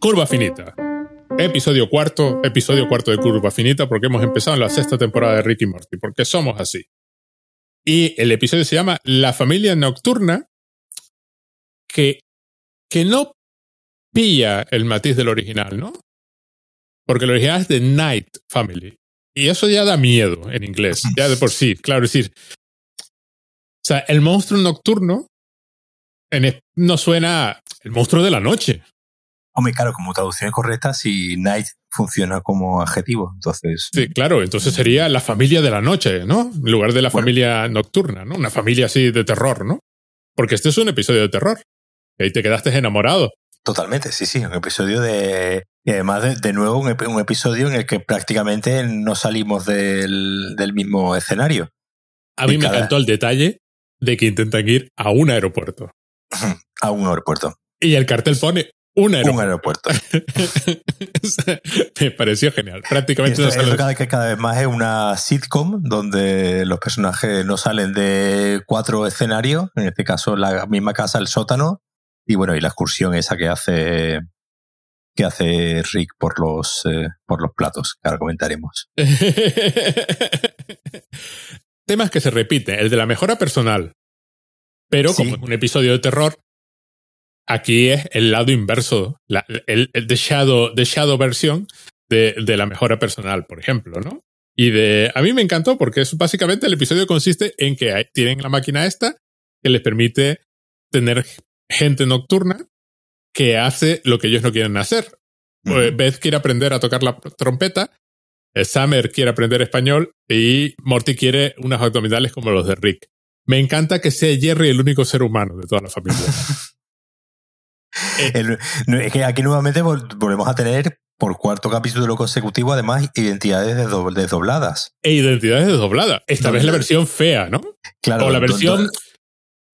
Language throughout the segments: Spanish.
Curva Finita. Episodio cuarto, episodio cuarto de Curva Finita, porque hemos empezado en la sexta temporada de Ricky Morty, porque somos así. Y el episodio se llama La familia nocturna, que, que no pilla el matiz del original, ¿no? Porque el original es The Night Family. Y eso ya da miedo en inglés, ya de por sí. Claro, es decir, o sea, el monstruo nocturno no suena el monstruo de la noche. Hombre, claro, como traducción es correcta, si night funciona como adjetivo, entonces. Sí, claro, entonces sería la familia de la noche, ¿no? En lugar de la familia nocturna, ¿no? Una familia así de terror, ¿no? Porque este es un episodio de terror. Y ahí te quedaste enamorado. Totalmente, sí, sí, un episodio de... Y además, de, nuevo, un, un, episodio en el que prácticamente no salimos del, del mismo escenario. A mí me encantó el detalle de que intentan ir a un aeropuerto. A un aeropuerto. Y el cartel pone un aeropuerto. Un aeropuerto. me pareció genial. Prácticamente esto, no cada, que cada vez más es una sitcom donde los personajes no salen de cuatro escenarios, en este caso la misma casa, el sótano, y bueno, y la excursión esa que hace que hace Rick por los eh, por los platos, que ahora comentaremos. Temas que se repiten, el de la mejora personal. Pero como un episodio de terror, aquí es el lado inverso, la, el, el de shadow, de shadow versión de, de, la mejora personal, por ejemplo, ¿no? Y de, a mí me encantó porque es básicamente el episodio consiste en que hay, tienen la máquina esta que les permite tener gente nocturna que hace lo que ellos no quieren hacer. Uh -huh. Beth quiere aprender a tocar la trompeta, Summer quiere aprender español y Morty quiere unas abdominales como los de Rick. Me encanta que sea Jerry el único ser humano de toda la familia. el, es que aquí nuevamente volvemos a tener por cuarto capítulo consecutivo, además, identidades desdobladas. E identidades desdobladas. Esta ¿Dónde? vez la versión fea, ¿no? Claro. O la versión ¿dónde?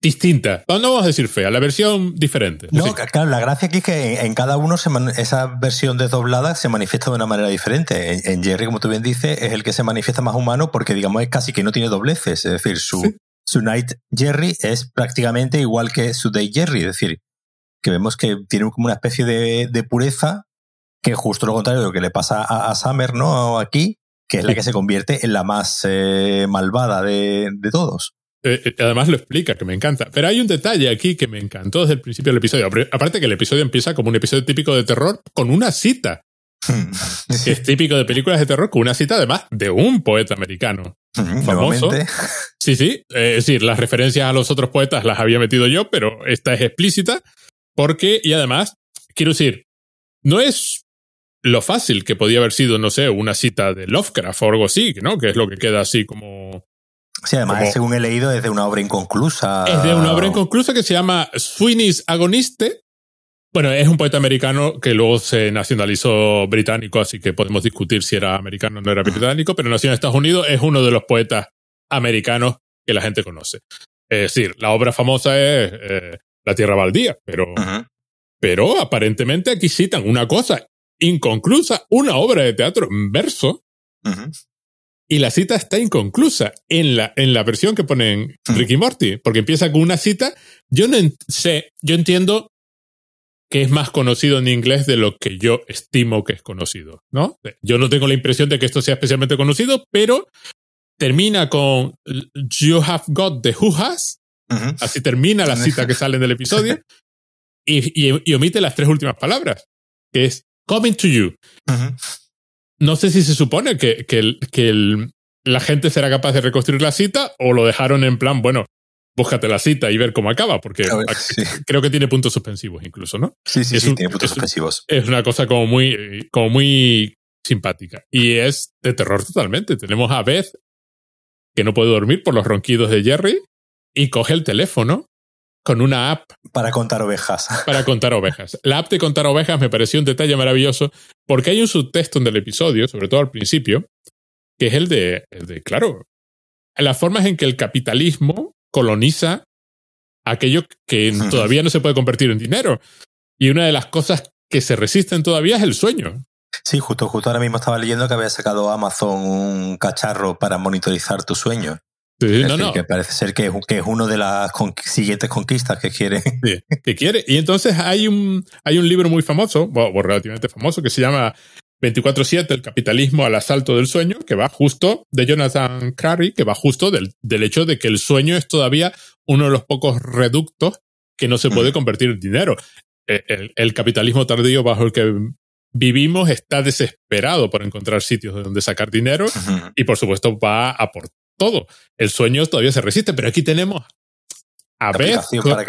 distinta. No vamos a decir fea, la versión diferente. No, claro, la gracia aquí es que en, cada uno se esa versión desdoblada se manifiesta de una manera diferente. En, en, Jerry, como tú bien dices, es el que se manifiesta más humano porque, digamos, es casi que no tiene dobleces. Es decir, su, sí. su Night Jerry es prácticamente igual que su Day Jerry. Es decir, que vemos que tiene como una especie de, de pureza que es justo lo contrario de lo que le pasa a, a Summer, ¿no? Aquí, que es la que se convierte en la más eh, malvada de, de todos. Eh, además lo explica, que me encanta. Pero hay un detalle aquí que me encantó desde el principio del episodio. Aparte que el episodio empieza como un episodio típico de terror con una cita. que es típico de películas de terror con una cita además de un poeta americano. famoso. Sí, sí. Eh, es decir, las referencias a los otros poetas las había metido yo, pero esta es explícita. Porque, y además, quiero decir, no es lo fácil que podía haber sido, no sé, una cita de Lovecraft o algo así, ¿no? Que es lo que queda así como Sí, además, como, según he leído, es de una obra inconclusa. Es de una obra inconclusa que se llama Sweeney's Agoniste. Bueno, es un poeta americano que luego se nacionalizó británico, así que podemos discutir si era americano o no era británico, pero nació en Estados Unidos, es uno de los poetas americanos que la gente conoce. Es decir, la obra famosa es eh, La Tierra Baldía, pero, pero aparentemente aquí citan una cosa inconclusa, una obra de teatro en verso. Y la cita está inconclusa en la, en la versión que ponen Ricky Morty, porque empieza con una cita. Yo no sé, yo entiendo que es más conocido en inglés de lo que yo estimo que es conocido, ¿no? Yo no tengo la impresión de que esto sea especialmente conocido, pero termina con You have got the who has. Uh -huh. Así termina la cita que sale del episodio. y, y, y, omite las tres últimas palabras, que es coming to you. Uh -huh no sé si se supone que, que, el, que el, la gente será capaz de reconstruir la cita o lo dejaron en plan, bueno, búscate la cita y ver cómo acaba, porque ver, sí. creo que tiene puntos suspensivos incluso, ¿no? Sí, sí, es sí, un, tiene puntos es, suspensivos. Es una cosa como muy, como muy simpática. Y es de terror totalmente. Tenemos a Beth, que no puede dormir por los ronquidos de Jerry, y coge el teléfono con una app. Para contar ovejas. Para contar ovejas. La app de contar ovejas me pareció un detalle maravilloso porque hay un subtexto en el episodio, sobre todo al principio, que es el de, el de, claro, las formas en que el capitalismo coloniza aquello que todavía no se puede convertir en dinero. Y una de las cosas que se resisten todavía es el sueño. Sí, justo, justo ahora mismo estaba leyendo que había sacado Amazon un cacharro para monitorizar tu sueño. Sí, no, no. Que parece ser que, que es una de las siguientes conquistas que quiere. que quiere. Y entonces hay un, hay un libro muy famoso, o relativamente famoso, que se llama 24-7, el capitalismo al asalto del sueño, que va justo de Jonathan Crary, que va justo del, del, hecho de que el sueño es todavía uno de los pocos reductos que no se puede convertir en dinero. E, el, el, capitalismo tardío bajo el que vivimos está desesperado por encontrar sitios de donde sacar dinero y por supuesto va a por todo. El sueño todavía se resiste, pero aquí tenemos a ver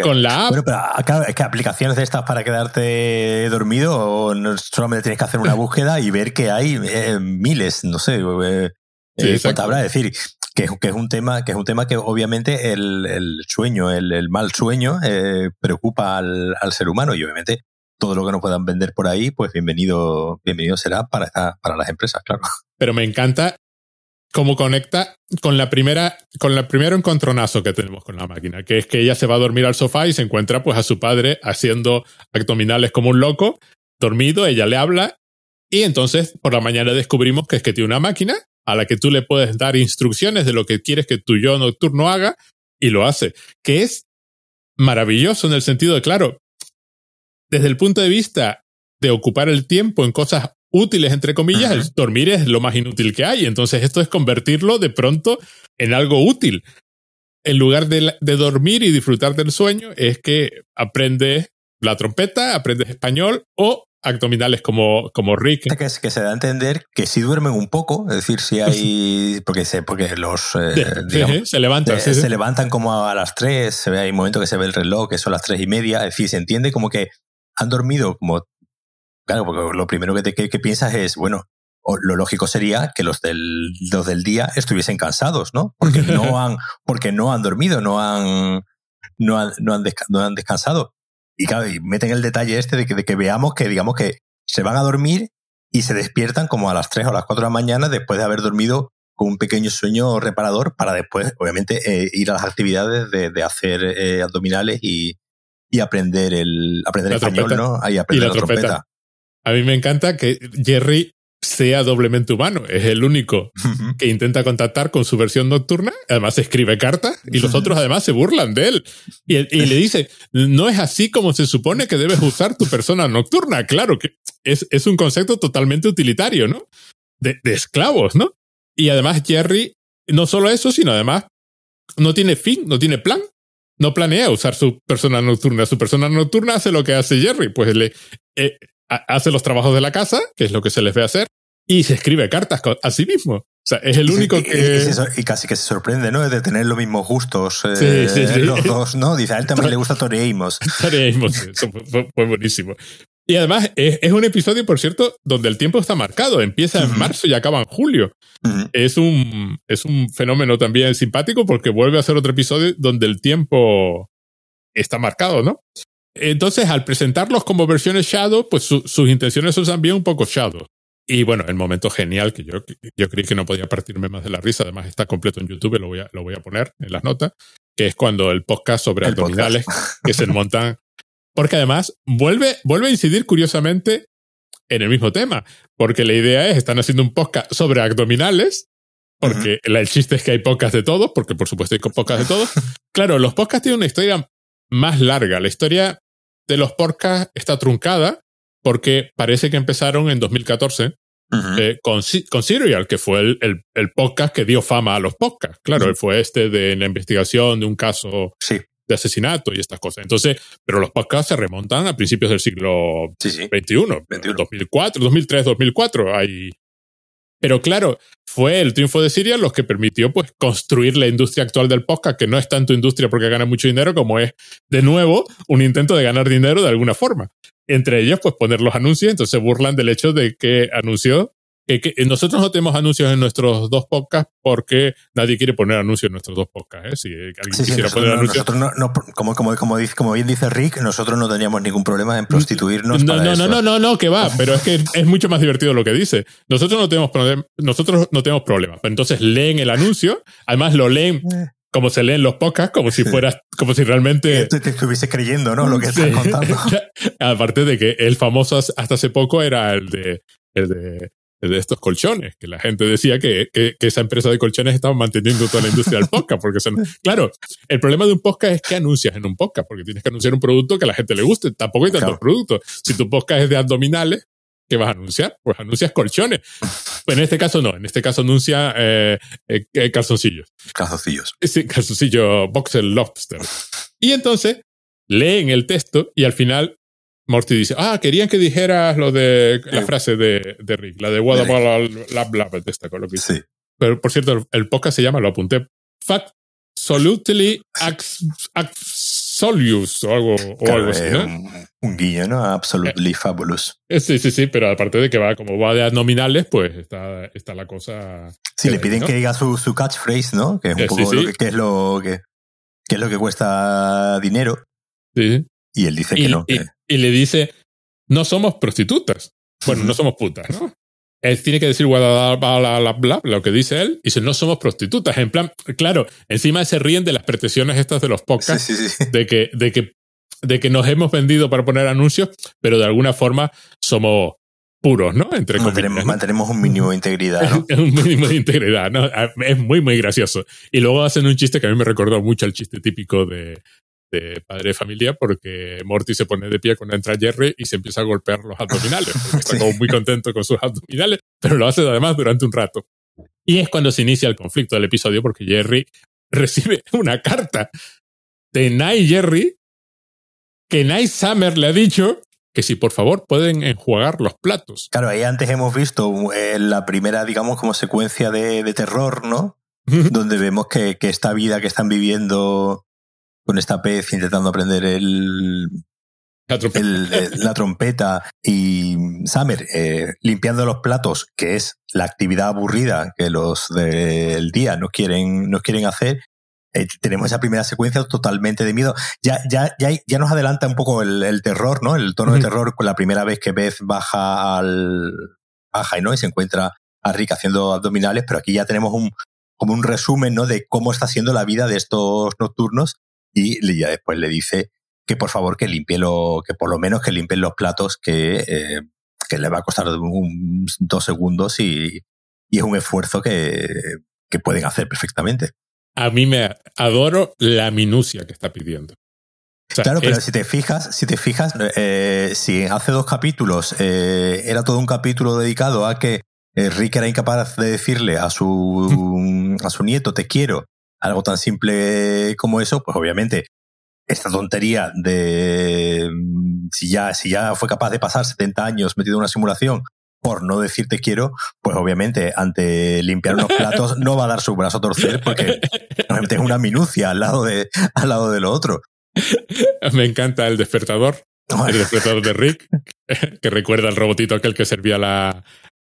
con, la app. Bueno, pero es que aplicaciones de estas para quedarte dormido o no, solamente tienes que hacer una búsqueda y ver que hay eh, miles, no sé, eh, eh habrá. Es decir, que, que, es un tema que es un tema que obviamente el, el sueño, el, el, mal sueño eh, preocupa al, al, ser humano y obviamente todo lo que nos puedan vender por ahí, pues bienvenido, bienvenido será para, para las empresas, claro. Pero me encanta cómo conecta con la primera, con el primero encontronazo que tenemos con la máquina, que es que ella se va a dormir al sofá y se encuentra pues a su padre haciendo abdominales como un loco, dormido, ella le habla y entonces por la mañana descubrimos que es que tiene una máquina a la que tú le puedes dar instrucciones de lo que quieres que tu yo nocturno haga y lo hace, que es maravilloso en el sentido de, claro, desde el punto de vista de ocupar el tiempo en cosas útiles, entre comillas, el dormir es lo más inútil que hay. Entonces esto es convertirlo de pronto en algo útil. En lugar de, de dormir y disfrutar del sueño, es que aprendes la trompeta, aprendes español o abdominales como, como Rick. Que, que se da a entender que si duermen un poco, es decir, si hay. Porque, se, porque los. Eh, se levantan. se levantan como a las 3, se ve, hay un momento que se ve el reloj, que son las tres y media. Es decir, se entiende como que han dormido como Claro, porque lo primero que, te, que, piensas es, bueno, lo lógico sería que los del, los del día estuviesen cansados, ¿no? Porque no han, porque no han dormido, no han, no han, no han, no han descansado. Y claro, y meten el detalle este de que, de que veamos que, digamos que se van a dormir y se despiertan como a las 3 o las 4 de la mañana después de haber dormido con un pequeño sueño reparador para después, obviamente, eh, ir a las actividades de, de hacer eh, abdominales y, y aprender el aprender español, ¿no? Ahí aprender la, trompeta. A mí me encanta que Jerry sea doblemente humano. Es el único que intenta contactar con su versión nocturna. Además escribe cartas y los otros además se burlan de él. Y, le dice, no es así como se supone que debes usar tu persona nocturna. Claro que es, es un concepto totalmente utilitario, ¿no? De, de, esclavos, ¿no? Y además Jerry, no solo eso, sino además no tiene fin, no tiene plan. No planea usar su persona nocturna. Su persona nocturna hace lo que hace Jerry. Pues le, eh, hace los trabajos de la casa, que es lo que se les ve hacer, y se escribe cartas a sí mismo. O sea, es el único que. Y, casi que se sorprende, ¿no? De tener los mismos gustos. Eh, sí, sí, sí. Los dos, ¿no? Dice, a él también le gusta Toreimos. Toreimos, eso fue, buenísimo. Y además es, un episodio, por cierto, donde el tiempo está marcado. Empieza en marzo y acaba en julio. es, un, es un fenómeno también simpático porque vuelve a ser otro episodio donde el tiempo está marcado, ¿no? Entonces, al presentarlos como versiones Shadow, pues sus intenciones son también un poco Shadow. Y bueno, el momento genial que yo, yo creí que no podía partirme más de la risa, además está completo en YouTube, lo voy a, lo voy a poner en las notas, que es cuando el podcast sobre abdominales que se montan. Porque además vuelve, vuelve a incidir curiosamente en el mismo tema, porque la idea es, están haciendo un podcast sobre abdominales, porque el chiste es que hay podcasts de todos, porque por supuesto hay podcasts de todos. claro, los podcasts tienen una historia más larga. La historia de los podcasts está truncada porque parece que empezaron en 2014 eh, con, con, Serial, que fue el, el, podcast que dio fama a los podcasts. Claro, él fue este de la investigación de un caso de asesinato y estas cosas. Entonces, pero los podcasts se remontan a principios del siglo XXI, 21. 2004, 2003, 2004. Hay, pero claro, fue el triunfo de Siria los que permitió pues construir la industria actual del podcast, que no es tanto industria porque gana mucho dinero, como es de nuevo un intento de ganar dinero de alguna forma. Entre ellos, pues poner los anuncios, entonces burlan del hecho de que anunció que, nosotros no tenemos anuncios en nuestros dos podcasts porque nadie quiere poner anuncios en nuestros dos podcasts. ¿eh? Si alguien quisiera poner anuncios. como, como, como, dice, como bien dice Rick, nosotros no teníamos ningún problema en prostituirnos. No, para no, eso. no, no, no, que va, pero es que es mucho más divertido lo que dice. Nosotros no tenemos, nosotros no tenemos problema. Entonces leen el anuncio, además lo leen eh. como se leen los podcasts, como si fueras, como si realmente. Te, te estuviese creyendo, ¿no? Lo que estás contando. Aparte de que el famoso hasta hace poco era el de, el de de estos colchones, que la gente decía que, que, esa empresa de colchones estaba manteniendo toda la industria del podcast. Porque son, claro, el problema de un podcast es que anuncias en un podcast, porque tienes que anunciar un producto que a la gente le guste. Tampoco hay tantos productos. Si tu podcast es de abdominales, ¿qué vas a anunciar? Pues anuncias colchones. Pues en este caso no, en este caso anuncia eh, eh, eh calzoncillos. Calzoncillos. Sí, calzoncillo Boxer Lobster. Y entonces leen el texto y al final Morty dice, ah, querían que dijeras lo de la frase de, de Rick, la de what about la bla bla esta con lo que Sí. Pero por cierto, el podcast se llama, lo apunté, Fact Solutely Absolute o algo, o algo así, ¿no? Un, guiño, ¿no? Absolutely fabulous. Eh, sí, sí, sí, pero aparte de que va, como va de nominales, pues está, está la cosa. Sí, le piden que diga su, su, catchphrase, ¿no? Que es un eh, poco Lo que, es lo que, que, es lo que cuesta dinero. Sí. Y él dice que no. Y, le dice, no somos prostitutas. Bueno, no somos putas, ¿no? Él tiene que decir bla, bla, bla, lo que dice él, y dice, no somos prostitutas. En plan, claro, encima se ríen de las pretensiones estas de los podcasts, De, que, de, que, de que nos hemos vendido para poner anuncios, pero de alguna forma somos puros, ¿no? Entre mantenemos, mantenemos un mínimo de integridad, ¿no? un mínimo de integridad, ¿no? Es muy, muy gracioso. Y luego hacen un chiste que a mí me recordó mucho el chiste típico de, de padre de familia porque Morty se pone de pie cuando entra Jerry y se empieza a golpear los abdominales. Está como muy contento con sus abdominales, pero lo hace además durante un rato. Y es cuando se inicia el conflicto del episodio porque Jerry recibe una carta de Night Jerry que Night Summer le ha dicho que si por favor pueden enjuagar los platos. Claro, ahí antes hemos visto eh, la primera, digamos, como secuencia de, terror, ¿no? Donde vemos que, que, esta vida que están viviendo con esta pez intentando aprender el, la trompeta, y Summer eh, limpiando los platos, que es la actividad aburrida que los del día no quieren, no quieren hacer. Eh, tenemos esa primera secuencia totalmente de miedo. Ya, ya, ya, ya nos adelanta un poco el, terror, ¿no? El tono de terror con la primera vez que Beth baja al baja ¿no? y se encuentra a Rick haciendo abdominales, pero aquí ya tenemos un como un resumen, ¿no? De cómo está siendo la vida de estos nocturnos y ya después le dice que por favor que limpie lo, que por lo menos que limpien los platos que, eh, que le va a costar dos segundos y, y, es un esfuerzo que, que pueden hacer perfectamente. A mí me adoro la minucia que está pidiendo. claro, pero si te fijas, si te fijas, eh, si hace dos capítulos eh, era todo un capítulo dedicado a que Rick era incapaz de decirle a su, a su nieto te quiero algo tan simple como eso, pues obviamente esta tontería de mm, si ya, si ya fue capaz de pasar 70 años metido en una simulación por no decir te quiero, pues obviamente ante limpiar unos platos no va a dar su brazo a torcer porque obviamente es una minucia al lado de, al lado de lo otro. Me encanta el despertador. El despertador de Rick, que recuerda al robotito aquel que servía la,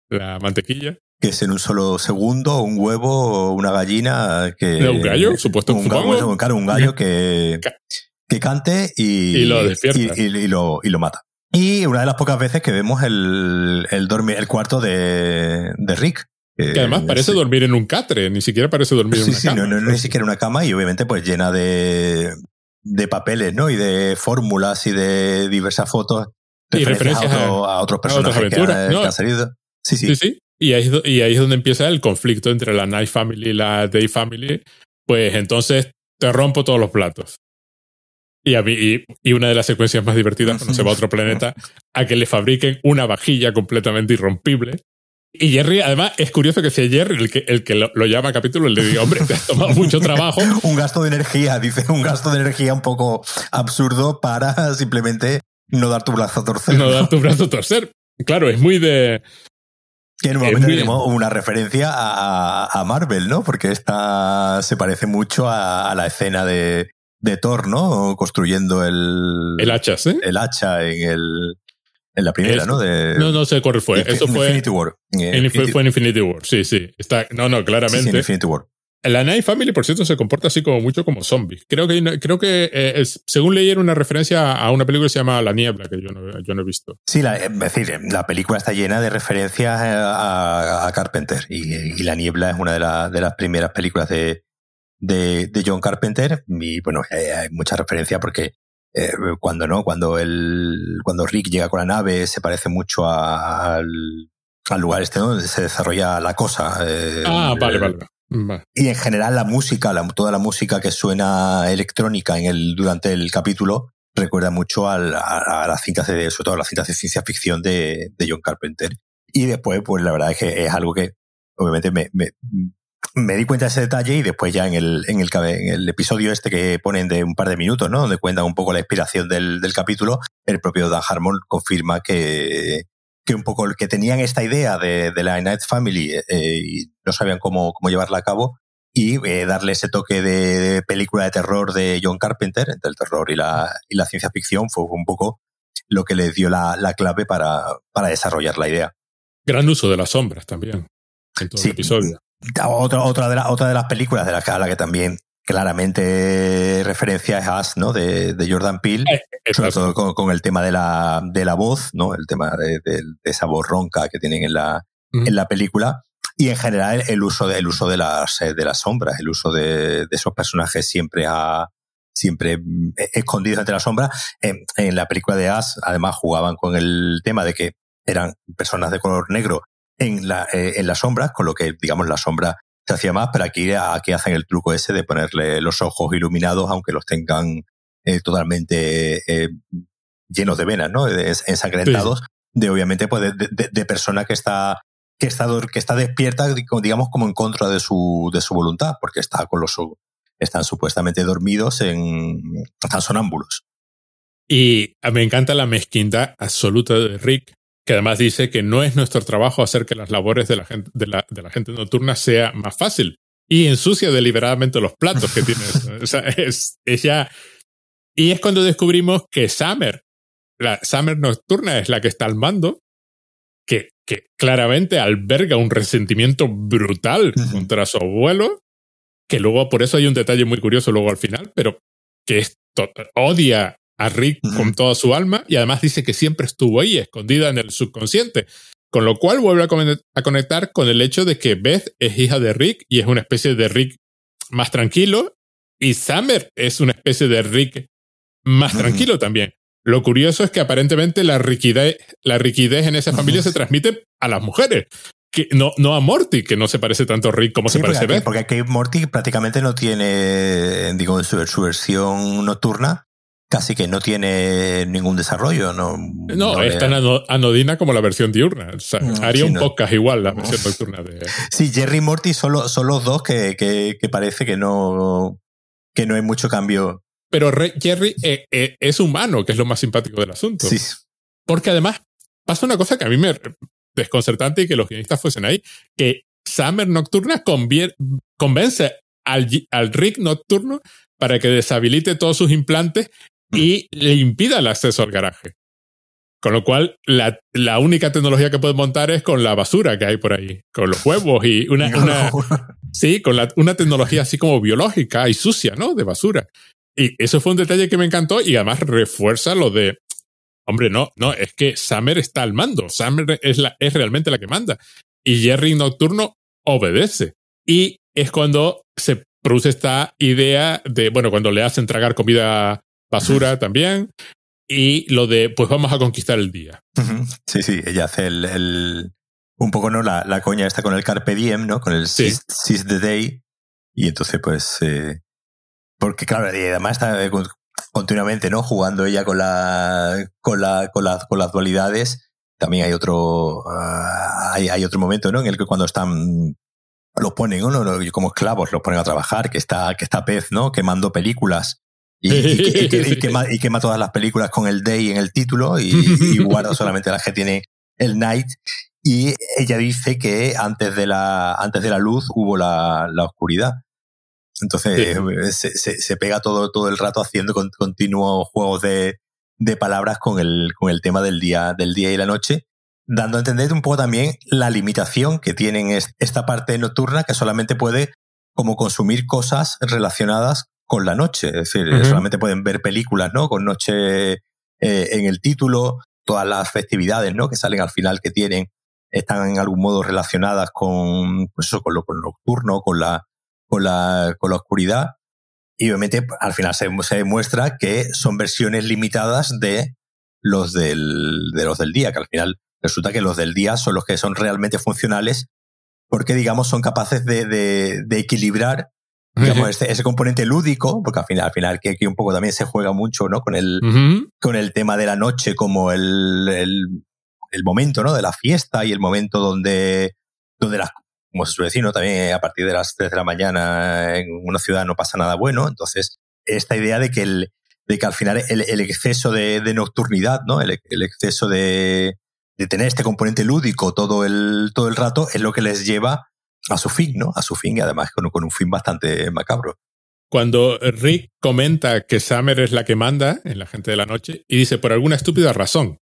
la mantequilla que es en un solo segundo un huevo una gallina que... ¿Un gallo? Supuesto un, gallo, claro, un gallo que, que cante y, y lo despierta. Y, lo, y lo mata. Y una de las pocas veces que vemos el, el, dormir, el cuarto de, de Rick. Que además parece dormir en un catre, ni siquiera parece dormir en una sí, cama. No, no, no, ni siquiera una cama y obviamente pues llena de, de papeles, ¿no? Y de fórmulas y de diversas fotos. Y referencias a, otros personajes que, han, salido. Sí, sí. sí, sí. Y ahí, y ahí es donde empieza el conflicto entre la Night Family y la Day Family. Pues entonces te rompo todos los platos. Y, a mí, y, una de las secuencias más divertidas cuando se va a otro planeta, a que le fabriquen una vajilla completamente irrompible. Y Jerry, además, es curioso que sea Jerry el que, el que lo, llama capítulo y le diga, hombre, te has tomado mucho trabajo. un gasto de energía, dice, un gasto de energía un poco absurdo para simplemente no dar tu brazo a torcer. No, dar tu brazo a torcer. Claro, es muy de. Que nuevamente tenemos una referencia a, Marvel, ¿no? Porque esta se parece mucho a, la escena de, de, Thor, ¿no? Construyendo el... El hacha, ¿sí? El hacha en el... En la primera, ¿no? De, no, no sé cuál fue. Eso fue. Infinity War. fue, en Infinity War, sí, sí. Está, no, no, claramente. Sí, en Infinity War. La Night Family, por cierto, se comporta así como mucho como zombies. Creo que, creo que eh, según leí, era una referencia a una película que se llama La Niebla, que yo no, yo no he visto. Sí, la, es decir, la película está llena de referencias a, Carpenter y, La Niebla es una de, de las primeras películas de, de, John Carpenter y bueno, eh, hay mucha referencia porque eh, cuando no, cuando el, cuando Rick llega con la nave se parece mucho al al lugar este donde se desarrolla la cosa. Eh, ah, vale, vale. Y en general la música, toda la música que suena electrónica en el, durante el capítulo recuerda mucho a, las cintas de, sobre todo a las cintas de ciencia ficción de, John Carpenter. Y después, pues la verdad es que es algo que obviamente me, me, di cuenta de ese detalle y después ya en el, en el, en el episodio este que ponen de un par de minutos, ¿no? Donde cuentan un poco la inspiración del, del capítulo, el propio Dan Harmon confirma que, que un poco que tenían esta idea de, de la Night Family eh, y no sabían cómo, cómo llevarla a cabo y eh, darle ese toque de, película de terror de John Carpenter, entre el terror y la, y la ciencia ficción, fue un poco lo que les dio la, la clave para, para, desarrollar la idea. Gran uso de las sombras también en todo el episodio. Otra, otra, de otra de las películas de la, a la que también claramente referencia es As, ¿no? De, de Jordan Peele, eh, sobre todo con, el tema de la, de la voz, ¿no? El tema de, esa voz ronca que tienen en la, en la película. Y en general el uso de, el uso de las, eh, de las sombras, el uso de, esos personajes siempre a, siempre mm, e, escondidos entre las sombras. En, en, la película de As, además, jugaban con el tema de que eran personas de color negro en, la, eh, en las sombras, con lo que, digamos, la sombra se hacía más, pero aquí, aquí hacen el truco ese de ponerle los ojos iluminados, aunque los tengan eh, totalmente eh, llenos de venas, ¿no? ensangrentados, de obviamente, pues de, de, persona que está, que está, que está despierta, digamos, como en contra de su, de su voluntad, porque está con los están supuestamente dormidos en, están sonámbulos. Y me encanta la mezquindad absoluta de Rick, que además dice que no es nuestro trabajo hacer que las labores de la gente, de la, de la gente nocturna sea más fácil. Y ensucia deliberadamente los platos que tiene. o sea, es, ya. Y es cuando descubrimos que Summer, la Summer nocturna, es la que está al mando, que, que claramente alberga un resentimiento brutal contra su abuelo, que luego, por eso hay un detalle muy curioso luego al final, pero que odia a Rick con toda su alma y además dice que siempre estuvo ahí, escondida en el subconsciente. Con lo cual vuelve a conectar con el hecho de que Beth es hija de Rick y es una especie de Rick más tranquilo y Summer es una especie de Rick más tranquilo también. Lo curioso es que aparentemente la riquidez, la riquidez en esa familia se transmite a las mujeres. Que no, no a Morty, que no se parece tanto a Rick como se parece a Beth. Porque aquí Morty prácticamente no tiene, digo, su versión nocturna, casi que no tiene ningún desarrollo. No, no, es tan anodina como la versión diurna. haría un podcast igual la versión nocturna de. Sí, Jerry y Morty son, son los dos que, que, parece que no, que no hay mucho cambio. Pero Jerry eh, eh, es humano, que es lo más simpático del asunto. Sí. Porque además pasa una cosa que a mí me desconcertante y que los guionistas fuesen ahí, que Summer Nocturna convence al, al Rick Nocturno para que deshabilite todos sus implantes y le impida el acceso al garaje. Con lo cual, la, la, única tecnología que puede montar es con la basura que hay por ahí, con los huevos y una, una sí, con la, una tecnología así como biológica y sucia, ¿no? De basura. Y eso fue un detalle que me encantó y además refuerza lo de, hombre, no, no, es que Summer está al mando, Summer es, la, es realmente la que manda. Y Jerry Nocturno obedece. Y es cuando se produce esta idea de, bueno, cuando le hacen tragar comida basura también. Y lo de, pues vamos a conquistar el día. Sí, sí, ella hace el, el un poco, ¿no? La, la, coña está con el Carpe Diem, ¿no? Con el sí. Seize the Day. Y entonces, pues, eh, porque claro, y además está eh, continuamente, ¿no? Jugando ella con la, con la, con, con las dualidades. También hay otro, ah, hay, hay, otro momento, ¿no? En el que cuando están, los ponen, ¿no? Como esclavos, los ponen a trabajar, que está, que está Pez, ¿no? Quemando películas y, quema, todas las películas con el day en el título y, guarda solamente las que tiene el night. Y ella dice que antes de la, antes de la luz hubo la, la oscuridad. Entonces se, se, pega todo, todo el rato haciendo continuos juegos de, de palabras con el, con el tema del día, del día y la noche, dando a entender un poco también la limitación que tienen esta parte nocturna que solamente puede como consumir cosas relacionadas con la noche. Es decir, solamente pueden ver películas, ¿no? Con noche eh, en el título, todas las festividades, ¿no? Que salen al final que tienen, están en algún modo relacionadas con, pues eso, con lo, nocturno, con la, con la, con la oscuridad. Y obviamente al final se, se demuestra que son versiones limitadas de los del, de los del día, que al final Resulta que los del día son los que son realmente funcionales porque, digamos, son capaces de, de, equilibrar digamos, ese componente lúdico, porque al final, al final que aquí un poco también se juega mucho, ¿no? Con el, con el tema de la noche como el, el, el, momento, ¿no? De la fiesta y el momento donde, donde las, como se suele decir, ¿no? También a partir de las 3 de la mañana en una ciudad no pasa nada bueno. Entonces, esta idea de que el, de que al final el, el exceso de, de, nocturnidad, ¿no? El, el exceso de, de tener este componente lúdico todo el, todo el rato es lo que les lleva a su fin, ¿no? A su fin y además con, con un fin bastante macabro. Cuando Rick comenta que Summer es la que manda en la gente de la noche y dice por alguna estúpida razón.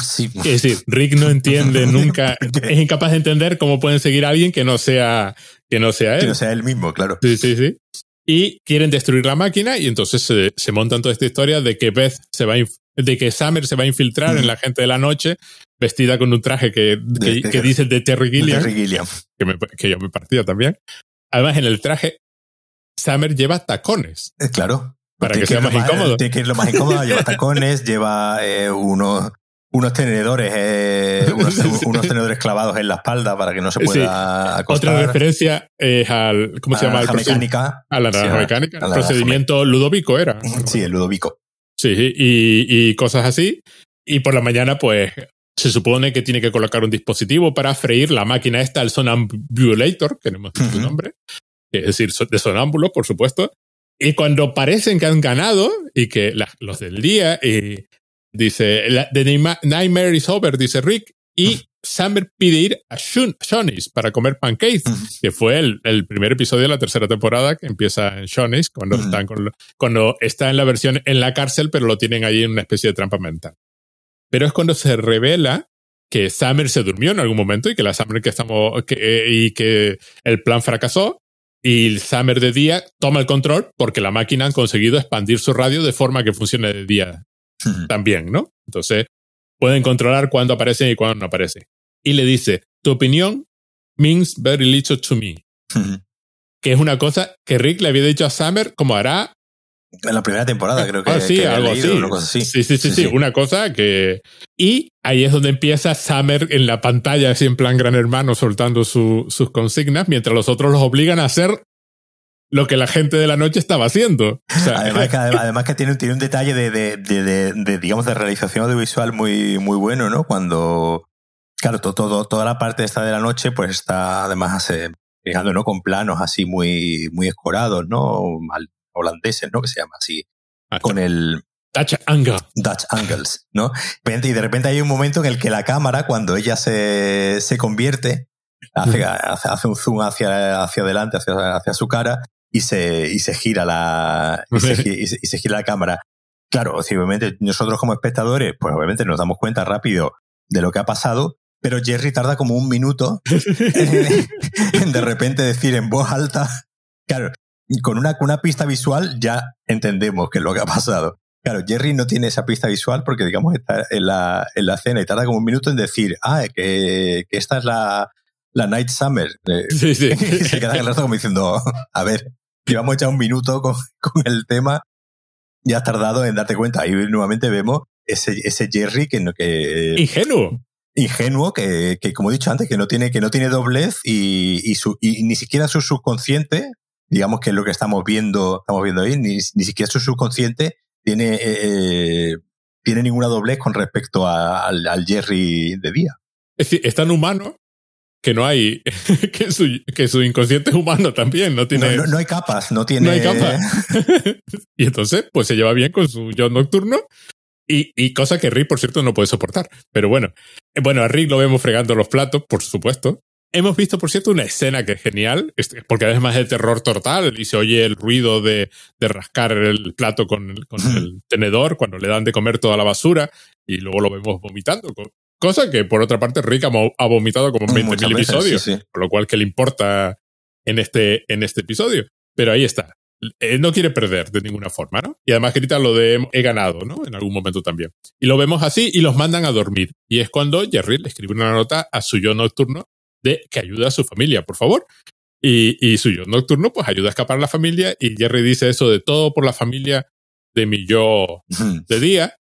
Sí. Es decir, Rick no entiende nunca, es incapaz de entender cómo pueden seguir a alguien que no sea, que no sea él. Que no sea él mismo, claro. Sí, sí, sí. Y quieren destruir la máquina y entonces se, se montan toda esta historia de que Beth se va a de que Summer se va a infiltrar en la gente de la noche vestida con un traje que, que, dice de Terry Gilliam, Terry Gilliam. Que, que yo me partía también. Además, en el traje, Summer lleva tacones. Eh, claro. Para que sea más incómodo. Tiene que ir lo más incómodo. lleva tacones, lleva eh, unos, unos tenedores, eh, unos, tenedores clavados en la espalda para que no se pueda acostar. Otra referencia es al, ¿cómo se llama? La mecánica. A la naranja mecánica. el procedimiento Ludovico era. Sí, el Ludovico. Sí, y, y cosas así. Y por la mañana, pues, se supone que tiene que colocar un dispositivo para freír la máquina esta, el Sonambulator, que no hemos dicho su nombre, es decir, de sonámbulo, por supuesto. Y cuando parecen que han ganado y que los del día, y dice, The Nightmare is over, dice Rick, y Summer pide ir a Shoney's para comer pancakes, que fue el, el, primer episodio de la tercera temporada que empieza en Shoney's, cuando, están con, cuando está en la versión en la cárcel, pero lo tienen ahí en una especie de trampa mental. Pero es cuando se revela que Summer se durmió en algún momento y que la Summer que estamos que, y que el plan fracasó y Summer de día toma el control porque la máquina han conseguido expandir su radio de forma que funcione de día también, ¿no? Entonces pueden controlar cuándo aparece y cuándo no aparece. Y le dice, tu opinión means very little to me. Que es una cosa que Rick le había dicho a Summer como hará en la primera temporada, creo que. Ah, sí, algo así. Sí, sí, sí, sí, Una cosa que. Y ahí es donde empieza Summer en la pantalla, así en plan gran hermano, soltando sus consignas, mientras los otros los obligan a hacer lo que la gente de la noche estaba haciendo. además, que, además, que, tiene, tiene un detalle de, de, de, de, digamos, de realización audiovisual muy, muy bueno, ¿no? Cuando. Claro, todo, toda la parte esta de la noche, pues está además fijando, ¿no? Con planos así muy, muy escorados, ¿no? holandeses, ¿no? Que se llama así. Ah, con el... Dutch Angle. Dutch Angles, ¿no? Y de repente hay un momento en el que la cámara, cuando ella se, se convierte, hace, hace, un zoom hacia, hacia adelante, hacia, hacia su cara, y se, y se gira la, y se, gira la cámara. Claro, obviamente nosotros como espectadores, pues obviamente nos damos cuenta rápido de lo que ha pasado, pero Jerry tarda como un minuto en de repente decir en voz alta, claro, con una, una pista visual ya entendemos qué es lo que ha pasado. Claro, Jerry no tiene esa pista visual porque, digamos, está en la, en la cena y tarda como un minuto en decir, ah, que, que esta es la, la Night Summer. Eh, sí, sí. y se queda el resto como diciendo, a ver, llevamos ya un minuto con, con, el tema, ya has tardado en darte cuenta. Y nuevamente vemos ese, ese Jerry que... que Ingenuo. Ingenuo, que, que, como he dicho antes, que no tiene, que no tiene doblez y, y, su, y ni siquiera su subconsciente digamos que lo que estamos viendo, estamos viendo ahí, ni, ni siquiera su subconsciente tiene, eh, eh, tiene ninguna doblez con respecto al, al, Jerry de día. Es decir, es tan humano que no hay, que su, que su inconsciente es humano también, no tiene... No, no, hay capas, no tiene... No hay capas. y entonces, pues se lleva bien con su yo nocturno y, y, cosa que Rick, por cierto, no puede soportar. Pero bueno, bueno, a Rick lo vemos fregando los platos, por supuesto. Hemos visto, por cierto, una escena que es genial, porque además es de terror total y se oye el ruido de, de rascar el plato con, con el tenedor cuando le dan de comer toda la basura y luego lo vemos vomitando. Cosa que, por otra parte, Rick ha vomitado como en 20.000 episodios, por lo cual que le importa en este, en este episodio. Pero ahí está. Él no quiere perder de ninguna forma, ¿no? Y además grita lo de he ganado, ¿no? En algún momento también. Y lo vemos así y los mandan a dormir. Y es cuando Jerry le escribe una nota a su yo nocturno de que ayude a su familia, por favor. Y, y su yo nocturno, pues ayuda a escapar a la familia. Y Jerry dice eso de todo por la familia de mi yo de día.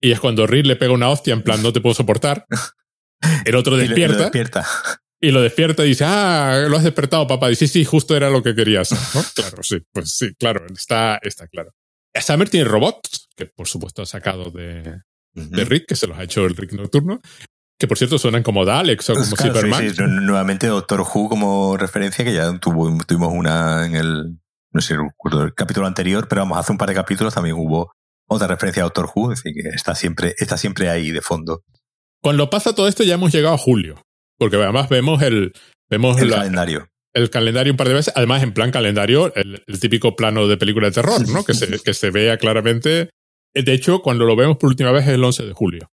Y es cuando Rick le pega una hostia en plan, no te puedo soportar. El otro despierta. Y lo, despierta. Y lo despierta y dice, ah, lo has despertado, papá. Dice, sí, sí, justo era lo que querías. ¿no? claro, sí, pues sí, claro, está, está claro. Summer tiene robots, que por supuesto ha sacado de, de Rick, que se los ha hecho el Rick Nocturno. Que por cierto suenan como Daleks o como Superman. Sí, Nuevamente Doctor Who como referencia, que ya tuvo, tuvimos una en el, no sé, el capítulo anterior, pero vamos, hace un par de capítulos también hubo otra referencia a Doctor Who, es decir, que está siempre, está siempre ahí de fondo. Cuando pasa todo esto ya hemos llegado a julio, porque además vemos el, vemos el calendario. El calendario un par de veces, además en plan calendario, el, típico plano de película de terror, ¿no? que, se, que se vea claramente. De hecho, cuando lo vemos por última vez es el 11 de julio.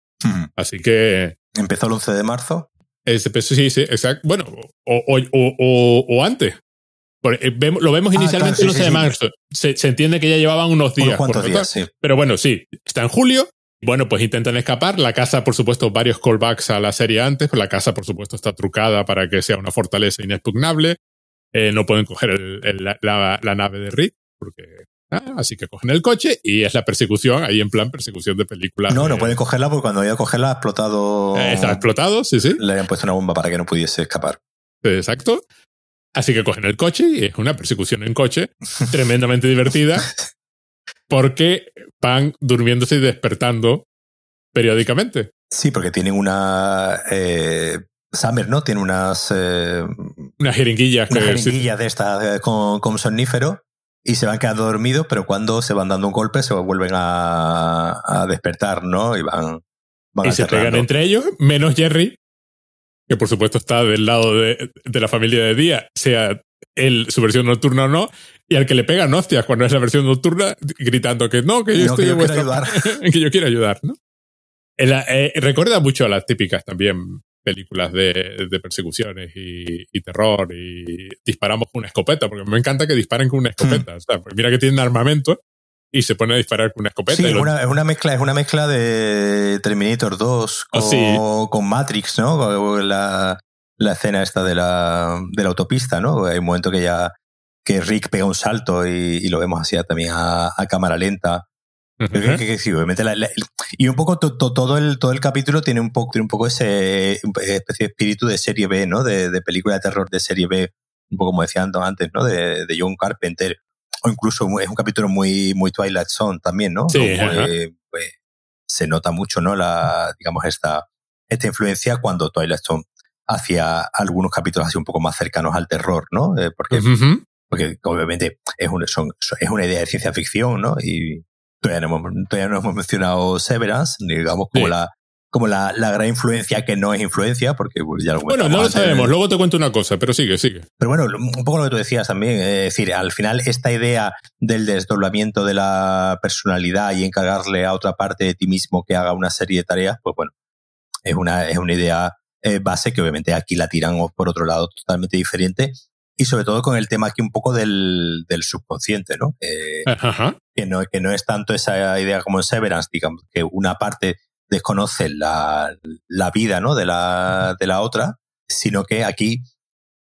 Así que... ¿Empezó el 11 de marzo? sí, sí, exacto. Bueno, o, o, o, o antes. Eh, lo vemos ah, inicialmente el 11 de marzo. Se, entiende que ya llevaban unos días. Unos días, Pero bueno, sí, está en julio. Bueno, pues intentan escapar. La casa, por supuesto, varios callbacks a la serie antes. Pues la casa, por supuesto, está trucada para que sea una fortaleza inexpugnable. Eh, no pueden coger la, nave de Rick, porque. Ah, así que cogen el coche y es la persecución, ahí en plan persecución de película. No, no pueden cogerla porque cuando iba a cogerla ha explotado. Eh, está explotado, sí, sí. Le habían puesto una bomba para que no pudiese escapar. Exacto. Así que cogen el coche y es una persecución en coche tremendamente divertida porque van durmiéndose y despertando periódicamente. Sí, porque tienen una... Eh, Summer, ¿no? Tiene unas... Eh, unas jeringuillas. Una jeringuilla de esta eh, con, con, somnífero y se van quedando dormidos, pero cuando se van dando un golpe se vuelven a, a despertar, ¿no? Y van... van y se pegan entre ellos, menos Jerry, que por supuesto está del lado de, la familia de día, sea él su versión nocturna o no, y al que le pegan hostias cuando es la versión nocturna, gritando que no, que yo estoy que yo ayudar. que yo quiero ayudar, ¿no? Eh, recuerda mucho a las típicas también películas de, persecuciones y, terror y disparamos con una escopeta, porque me encanta que disparen con una escopeta. Hmm. mira que tienen armamento y se pone a disparar con una escopeta. Sí, es, una, mezcla, es una mezcla de Terminator 2 con, con Matrix, ¿no? La, la, escena esta de la, de la autopista, ¿no? Hay un momento que ya que Rick pega un salto y, lo vemos así también a, cámara lenta. y un poco todo el todo el capítulo tiene un poco tiene un poco ese especie de espíritu de serie B, ¿no? De, de película de terror de serie B, un poco como decía antes, ¿no? De, de John Carpenter o incluso es un capítulo muy, muy Twilight Zone también, ¿no? Sí, pues, se nota mucho, ¿no? La, digamos, esta, esta influencia cuando Twilight Zone hacía algunos capítulos así un poco más cercanos al terror, ¿no? Eh, porque, porque obviamente es, un, es una idea de ciencia ficción, ¿no? Y todavía no hemos, todavía no hemos mencionado Severance, digamos, como la, como la, la, gran influencia que no es influencia, porque pues, ya lo Bueno, no lo sabemos, luego te cuento una cosa, pero sigue, sigue. Pero bueno, un poco lo que tú decías también, es decir, al final esta idea del desdoblamiento de la personalidad y encargarle a otra parte de ti mismo que haga una serie de tareas, pues bueno, es una, es una idea eh, base que obviamente aquí la tiran por otro lado totalmente diferente y sobre todo con el tema aquí un poco del, del subconsciente, ¿no? Que no, que no es tanto esa idea como en Severance, digamos, que una parte desconoce la, la vida ¿no? de, la, de la otra, sino que aquí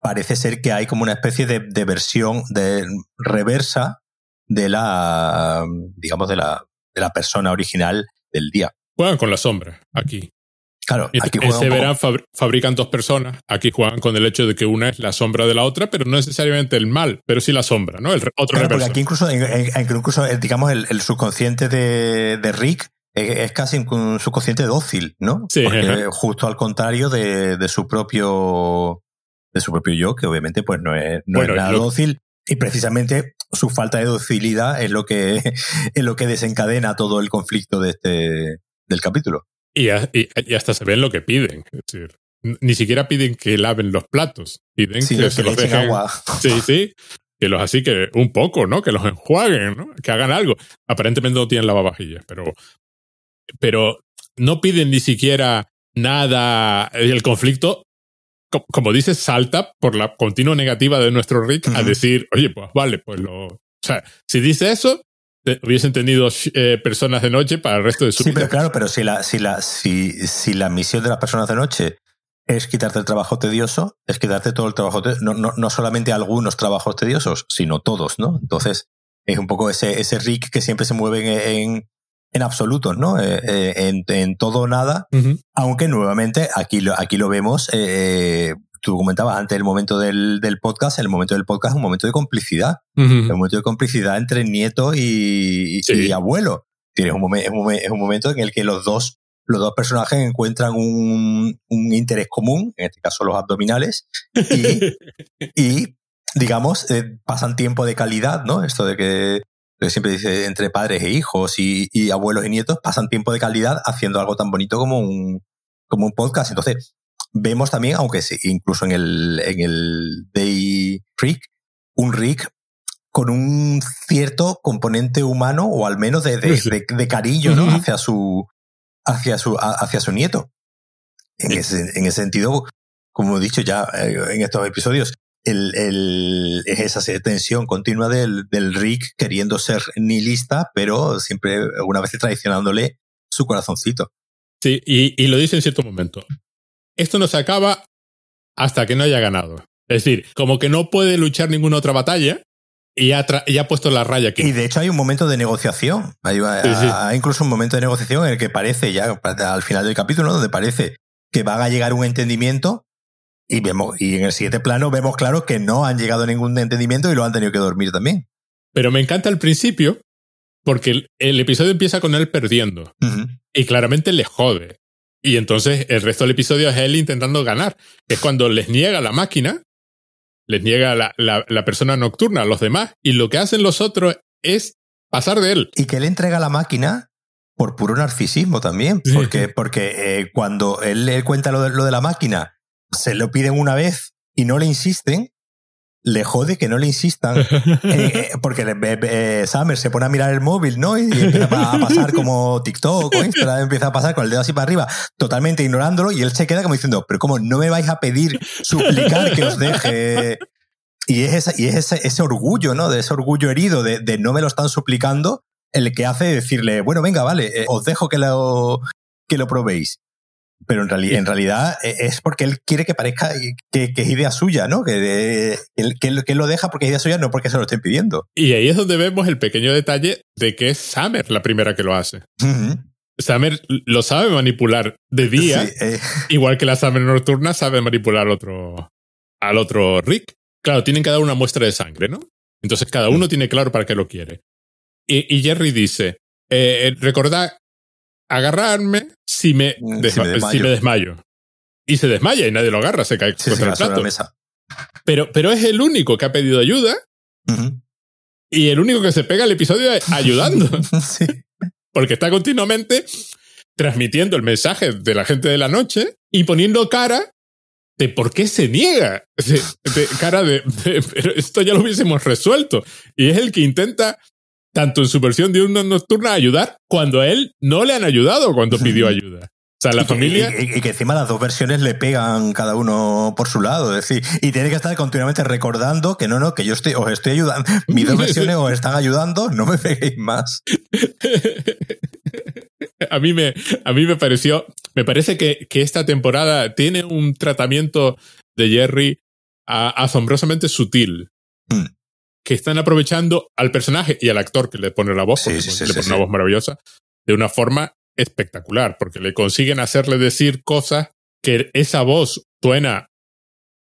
parece ser que hay como una especie de, de versión de reversa de la, digamos, de la, de la persona original del día. Juegan con la sombra, aquí. Claro, aquí en Severa fabrican dos personas. Aquí juegan con el hecho de que una es la sombra de la otra, pero no necesariamente el mal, pero sí la sombra, ¿no? El otro claro, porque aquí incluso, incluso digamos, el, el subconsciente de, de, Rick es casi un subconsciente dócil, ¿no? Sí. Porque justo al contrario de, de, su propio de su propio yo, que obviamente pues no es, no es nada dócil. Y precisamente su falta de docilidad es lo que es lo que desencadena todo el conflicto de este del capítulo. Y, y, hasta se ven lo que piden. Es decir, ni siquiera piden que laven los platos. Piden que, se los dejen. Agua. Sí, sí. Que los así que un poco, ¿no? Que los enjuaguen, ¿no? Que hagan algo. Aparentemente no tienen lavavajillas, pero pero no piden ni siquiera nada. El conflicto, como dices, salta por la continua negativa de nuestro Rick a decir, oye, pues vale, pues lo. O sea, si dice eso, hubiesen tenido eh, personas de noche para el resto de su vida. Sí, pero claro, pero si la, si, la, si, si la misión de las personas de noche es quitarte el trabajo tedioso, es quitarte todo el trabajo tedioso, no, no, no solamente algunos trabajos tediosos, sino todos, ¿no? Entonces, es un poco ese, ese Rick que siempre se mueve en, en absoluto, ¿no? Eh, eh, en, todo o nada, aunque nuevamente aquí lo, aquí lo vemos, eh, tú comentabas antes el momento del, podcast, el momento del podcast es un momento de complicidad, un momento de complicidad entre nieto y, abuelo. Es un, es, un, momento en el que los dos, los dos personajes encuentran un, interés común, en este caso los abdominales, y, digamos, pasan tiempo de calidad, ¿no? Esto de que siempre dice entre padres e hijos y, abuelos y nietos pasan tiempo de calidad haciendo algo tan bonito como un, como un podcast. Entonces, vemos también, aunque sí, incluso en el, en el Day Rick, un Rick con un cierto componente humano o al menos de, de, cariño ¿no? hacia, su, hacia, su, hacia su nieto. En, ese, en ese sentido, como he dicho ya eh, en estos episodios, el, el, es esa tensión continua del, del Rick queriendo ser nihilista, pero siempre alguna vez traicionándole su corazoncito. Sí, y, y lo dice en cierto momento. Esto no se acaba hasta que no haya ganado. Es decir, como que no puede luchar ninguna otra batalla y ha, ha puesto la raya aquí. Y de hecho hay un momento de negociación. Hay, hay, incluso un momento de negociación en el que parece ya al final del capítulo, donde parece que van a llegar a un entendimiento y, vemos, y en el siguiente plano vemos claro que no han llegado a ningún entendimiento y lo han tenido que dormir también. Pero me encanta el principio porque el, episodio empieza con él perdiendo y claramente le jode. Y entonces el resto del episodio es él intentando ganar. Es cuando les niega la máquina, les niega la, la, persona nocturna a los demás y lo que hacen los otros es pasar de él. Y que él entrega la máquina por puro narcisismo también, porque, porque eh, cuando él, le cuenta lo de, lo de la máquina se lo piden una vez y no le insisten, le jode que no le insistan. Eh, eh, porque eh, Summer se pone a mirar el móvil, ¿no? Y empieza a pasar como TikTok o Instagram, empieza a pasar con el dedo así para arriba, totalmente ignorándolo, y él se queda como diciendo, pero ¿cómo no me vais a pedir, suplicar que os deje? Y es, ese, y es ese, orgullo, ¿no? De ese orgullo herido de, de, no me lo están suplicando, el que hace decirle, bueno, venga, vale, os dejo que lo, que lo probéis pero en, en realidad e, es porque él quiere que parezca que, es idea suya, ¿no? Que, él, que, lo deja porque es idea suya, no porque se lo estén pidiendo. Y ahí es donde vemos el pequeño detalle de que es Summer la primera que lo hace. Summer lo sabe manipular de día, eh. igual que la Summer nocturna sabe manipular al otro, al otro Rick. Claro, tienen que dar una muestra de sangre, ¿no? Entonces cada uno tiene claro para qué lo quiere. Y, Jerry dice, eh, eh recordad agarrarme si me, mm, si me, desmayo. Y se desmaya y nadie lo agarra, se cae contra el plato. mesa. Pero, pero es el único que ha pedido ayuda y el único que se pega el episodio ayudando. sí. Porque está continuamente transmitiendo el mensaje de la gente de la noche y poniendo cara de por qué se niega. De, cara de, pero esto ya lo hubiésemos resuelto. Y es el que intenta tanto en su versión de una nocturna ayudar cuando a él no le han ayudado cuando pidió ayuda. O sea, la familia. y, que encima las dos versiones le pegan cada uno por su lado. Es decir, y tiene que estar continuamente recordando que no, no, que yo estoy, os estoy ayudando. Mis dos versiones os están ayudando, no me peguéis más. a mí me, a mí me pareció. Me parece que, que esta temporada tiene un tratamiento de Jerry asombrosamente sutil. Mm que están aprovechando al personaje y al actor que le pone la voz, porque le pone una voz maravillosa, de una forma espectacular, porque le consiguen hacerle decir cosas que esa voz suena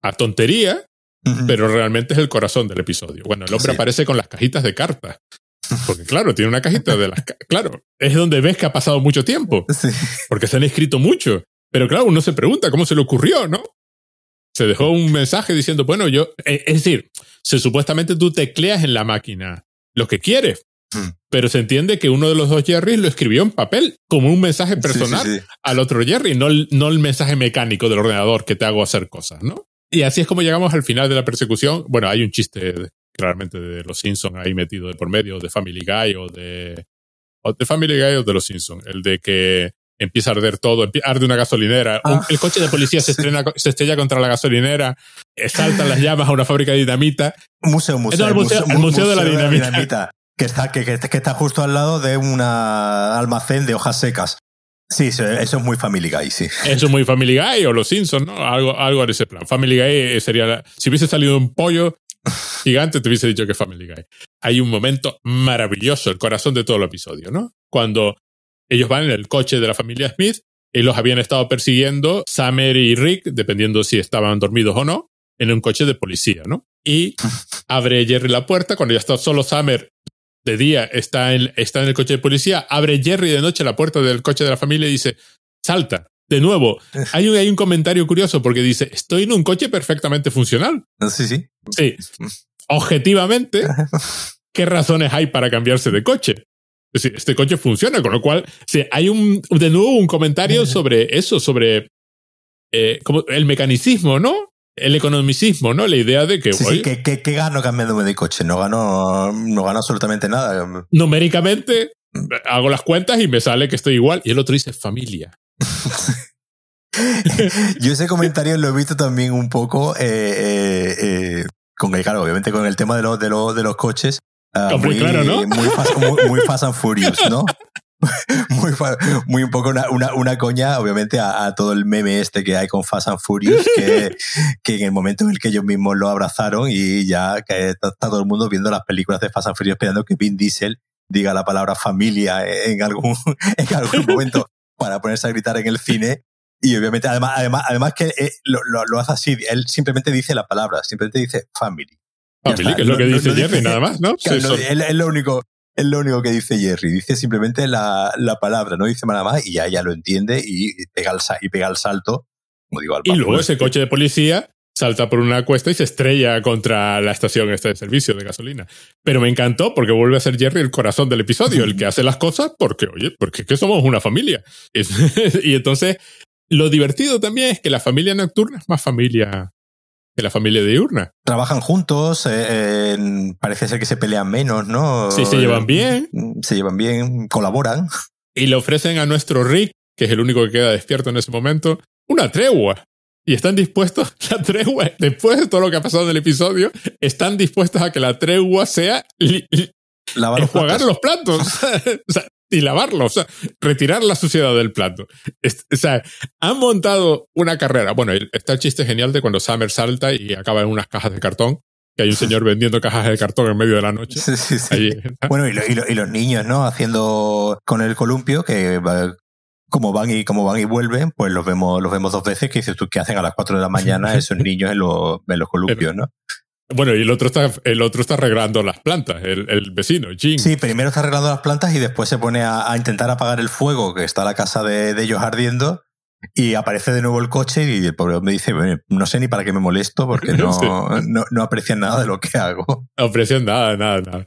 a tontería, pero realmente es el corazón del episodio. Bueno, el hombre aparece con las cajitas de cartas. Porque claro, tiene una cajita de las... Claro, es donde ves que ha pasado mucho tiempo. Porque se han escrito mucho. Pero claro, uno se pregunta cómo se le ocurrió, ¿no? Se dejó un mensaje diciendo, bueno, yo... Eh, es decir, se, supuestamente tú tecleas en la máquina lo que quieres. Hmm. Pero se entiende que uno de los dos Jerrys lo escribió en papel como un mensaje personal al otro Jerry, no el, no el mensaje mecánico del ordenador que te hago hacer cosas, ¿no? Y así es como llegamos al final de la persecución. Bueno, hay un chiste claramente de los Simpsons ahí metido de por medio, de Family Guy o de, o de Family Guy o de los Simpsons. El de que empieza a arder todo, arde una gasolinera, ah. el coche de policía se, estrena, se estrella contra la gasolinera, eh, saltan las llamas a una fábrica de dinamita. Museo, museo. el, museo, de la dinamita. que, está, que, que, está justo al lado de un almacén de hojas secas. Sí, eso es muy Family Guy, sí. Eso es muy Family Guy o Los Simpsons, ¿no? Algo, algo en ese plan. Family Guy sería... si hubiese salido un pollo gigante, te hubiese dicho que Family Guy. Hay un momento maravilloso, el corazón de todo el episodio, ¿no? Cuando ellos van en el coche de la familia Smith y los habían estado persiguiendo Summer y Rick, dependiendo si estaban dormidos o no, en un coche de policía, ¿no? Y abre Jerry la puerta, cuando ya está solo Summer de día, está en, está en el coche de policía, abre Jerry de noche la puerta del coche de la familia y dice, salta. De nuevo, hay un, hay un comentario curioso porque dice, estoy en un coche perfectamente funcional. Sí, sí. Sí. Objetivamente, ¿qué razones hay para cambiarse de coche? Es decir, este coche funciona, con lo cual, sí, hay un, de nuevo un comentario sobre eso, sobre eh, como el mecanicismo, ¿no? El economicismo, ¿no? La idea de que. Sí, sí, ¿qué, qué, qué gano cambiándome de coche? No gano, no gano absolutamente nada. Numéricamente, hago las cuentas y me sale que estoy igual. Y el otro dice familia. Yo ese comentario lo he visto también un poco eh, eh, eh, con el, claro, obviamente con el tema de los, de los, de los coches. Uh, muy, claro, ¿no? Muy fast, muy, muy fast and Furious, ¿no? muy, muy un poco una, una, una coña, obviamente, a, a, todo el meme este que hay con Fast and Furious, que, que en el momento en el que ellos mismos lo abrazaron y ya que está, está todo el mundo viendo las películas de Fast and Furious esperando que Vin Diesel diga la palabra familia en algún, en algún momento para ponerse a gritar en el cine. Y obviamente, además, además, además que eh, lo, lo, lo, hace así, él simplemente dice la palabra, simplemente dice family. Es lo que dice Jerry, dice, nada más, ¿no? Claro, sí, es, es lo único, es lo único que dice Jerry. Dice simplemente la, la, palabra, no dice nada más y ya ella lo entiende y pega el, y pega el salto, como digo, al Y luego ese coche de policía salta por una cuesta y se estrella contra la estación esta de servicio de gasolina. Pero me encantó porque vuelve a ser Jerry el corazón del episodio, el que hace las cosas porque, oye, porque es que somos una familia. y entonces, lo divertido también es que la familia nocturna es más familia la familia diurna. Trabajan juntos, eh, eh, parece ser que se pelean menos, ¿no? Sí, se llevan bien. Se llevan bien, colaboran. Y le ofrecen a nuestro Rick, que es el único que queda despierto en ese momento, una tregua. Y están dispuestos, la tregua, después de todo lo que ha pasado en el episodio, están dispuestos a que la tregua sea Lavar los enjuagar los platos. o sea, y lavarlo, o sea, retirar la suciedad del plato. Es, o sea, han montado una carrera. Bueno, está el chiste genial de cuando Summer salta y acaba en unas cajas de cartón. Que hay un señor vendiendo cajas de cartón en medio de la noche. Sí, sí, sí. Allí. Bueno, y, lo, y, lo, y, los niños, ¿no? Haciendo con el columpio, que como van y como van y vuelven, pues los vemos, los vemos dos veces, que dices tú, ¿qué hacen a las 4 de la mañana esos niños en los, en los columpios, no? Bueno, y el otro está, el otro está arreglando las plantas, el, el vecino, Jim. Sí, primero está arreglando las plantas y después se pone a, a intentar apagar el fuego que está la casa de, de, ellos ardiendo. Y aparece de nuevo el coche y el pobre me dice, no sé ni para qué me molesto porque no, sí. no, no, aprecian nada de lo que hago. No aprecian nada, nada, nada.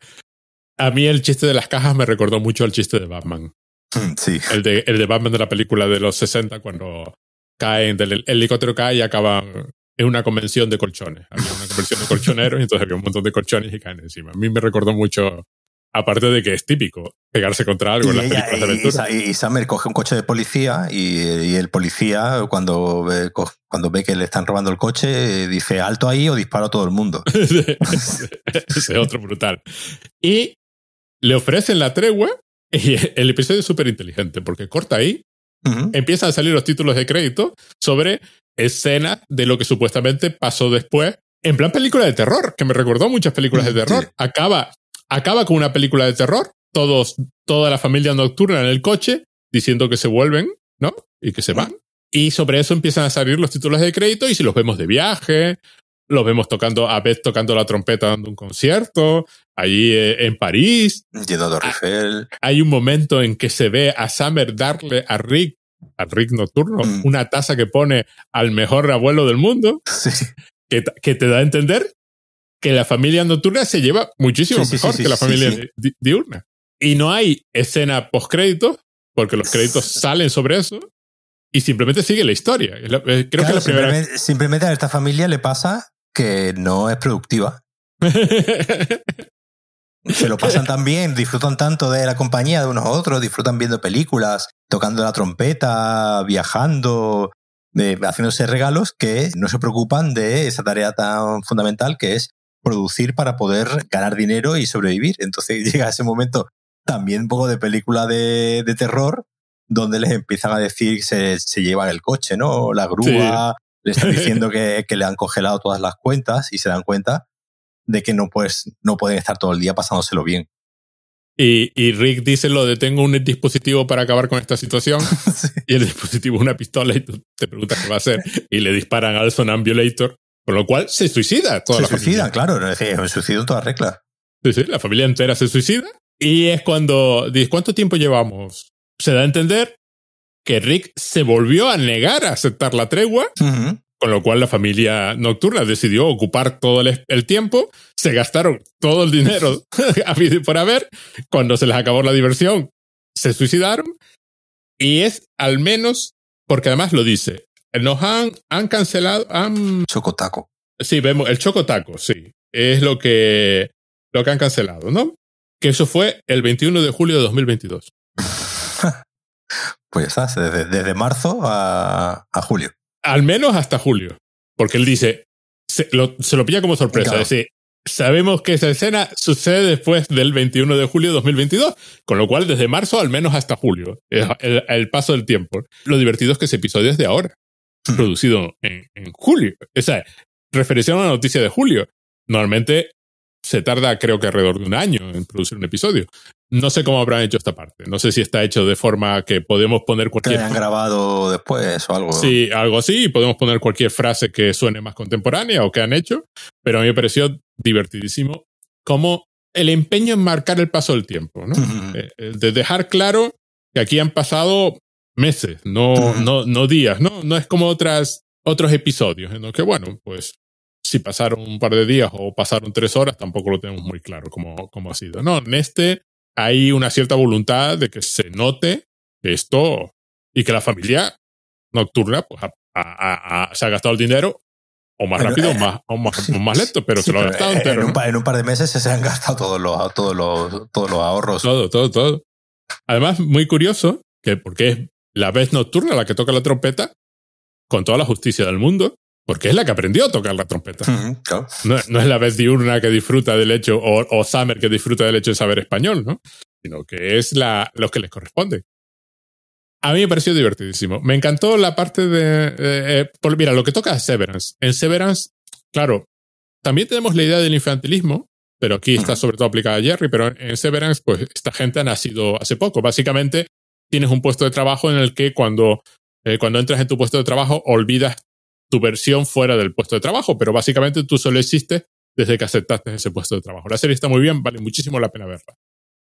A mí el chiste de las cajas me recordó mucho al chiste de Batman. Sí. El de, el de Batman de la película de los 60 cuando caen del el helicóptero cae y acaban es una convención de colchones. Había una convención de colchoneros y entonces había un montón de colchones y caen encima. A mí me recordó mucho, aparte de que es típico pegarse contra algo y en las ella, películas de aventura. Y, y, Summer coge un coche de policía y, el policía cuando ve, cuando ve que le están robando el coche dice alto ahí o disparo a todo el mundo. ese, ese otro brutal. Y le ofrecen la tregua y el episodio es súper inteligente porque corta ahí Uh -huh. Empiezan a salir los títulos de crédito sobre escenas de lo que supuestamente pasó después. En plan película de terror, que me recordó muchas películas de terror. Sí. Acaba, acaba con una película de terror, todos, toda la familia nocturna en el coche, diciendo que se vuelven, ¿no? Y que se van. Y sobre eso empiezan a salir los títulos de crédito y si los vemos de viaje, los vemos tocando, a Beth tocando la trompeta dando un concierto, allí eh, en París. Yendo a Torrefel. Hay un momento en que se ve a Summer darle a Rick, al Rick nocturno, mm. una taza que pone al mejor abuelo del mundo, sí. que, que, te da a entender que la familia nocturna se lleva muchísimo sí, mejor sí, que la familia di diurna. Y no hay escena post créditos, porque los créditos salen sobre eso, y simplemente sigue la historia. Creo claro, que la primera... simplemente, simplemente a esta familia le pasa que no es productiva. Se lo pasan tan bien, disfrutan tanto de la compañía de unos a otros, disfrutan viendo películas, tocando la trompeta, viajando, de, haciéndose regalos, que no se preocupan de esa tarea tan fundamental que es producir para poder ganar dinero y sobrevivir. Entonces llega ese momento también un poco de película de, de terror, donde les empiezan a decir que se, se llevan el coche, ¿no? La grúa, sí. le están diciendo que, que le han congelado todas las cuentas y se dan cuenta de que no, pues, no pueden estar todo el día pasándoselo bien. Y, Rick dice lo de tengo un dispositivo para acabar con esta situación. Y el dispositivo es una pistola y tú te preguntas qué va a hacer. Y le disparan al Sonambulator, con lo cual se suicida toda se la suicida, claro. Es un suicidio en toda regla. Sí, sí, la familia entera se suicida. Y es cuando dices, ¿cuánto tiempo llevamos? Se da a entender que Rick se volvió a negar a aceptar la tregua. Con lo cual la familia nocturna decidió ocupar todo el, tiempo, se gastaron todo el dinero a por haber, cuando se les acabó la diversión, se suicidaron. Y es al menos, porque además lo dice, nos han, han cancelado, han... Chocotaco. Sí, vemos, el chocotaco, sí. Es lo que, lo que han cancelado, ¿no? Que eso fue el 21 de julio de 2022. pues ya está, desde, desde marzo a, a julio al menos hasta julio. Porque él dice, se lo, se lo pilla como sorpresa. Es decir, sabemos que esa escena sucede después del 21 de julio de 2022, con lo cual desde marzo al menos hasta julio, el, paso del tiempo. Lo divertido es que ese episodio es de ahora, producido en, en julio. O sea, referencia a una noticia de julio. Normalmente se tarda creo que alrededor de un año en producir un episodio. No sé cómo habrán hecho esta parte. No sé si está hecho de forma que podemos poner cualquier... Que hayan grabado después o algo. Sí, algo así. Podemos poner cualquier frase que suene más contemporánea o que han hecho. Pero a mí me pareció divertidísimo como el empeño en marcar el paso del tiempo. ¿no? Eh, de dejar claro que aquí han pasado meses, no, no, no días. ¿no? no es como otras, otros episodios en los que, bueno, pues si pasaron un par de días o pasaron tres horas, tampoco lo tenemos muy claro cómo, cómo ha sido. No, en este hay una cierta voluntad de que se note esto y que la familia nocturna pues, se ha gastado el dinero o más rápido o, eh, más, o, más, lento, pero se lo ha gastado entero. Un, en un, par de meses se han gastado todos los, todos los, todos los ahorros. Todo, todo, todo. Además, muy curioso, que porque es la vez nocturna la que toca la trompeta, con toda la justicia del mundo, porque es la que aprendió a tocar la trompeta. no, es la vez diurna que disfruta del hecho, o, Summer que disfruta del hecho de saber español, ¿no? Sino que es la, lo que les corresponde. A mí me pareció divertidísimo. Me encantó la parte de. Eh, mira, lo que toca es Severance. En Severance, claro, también tenemos la idea del infantilismo, pero aquí está sobre todo aplicada a Jerry, pero en Severance, pues esta gente ha nacido hace poco. Básicamente, tienes un puesto de trabajo en el que cuando, eh, cuando entras en tu puesto de trabajo olvidas tu versión fuera del puesto de trabajo, pero básicamente tú solo existes desde que aceptaste ese puesto de trabajo. La serie está muy bien, vale muchísimo la pena verla.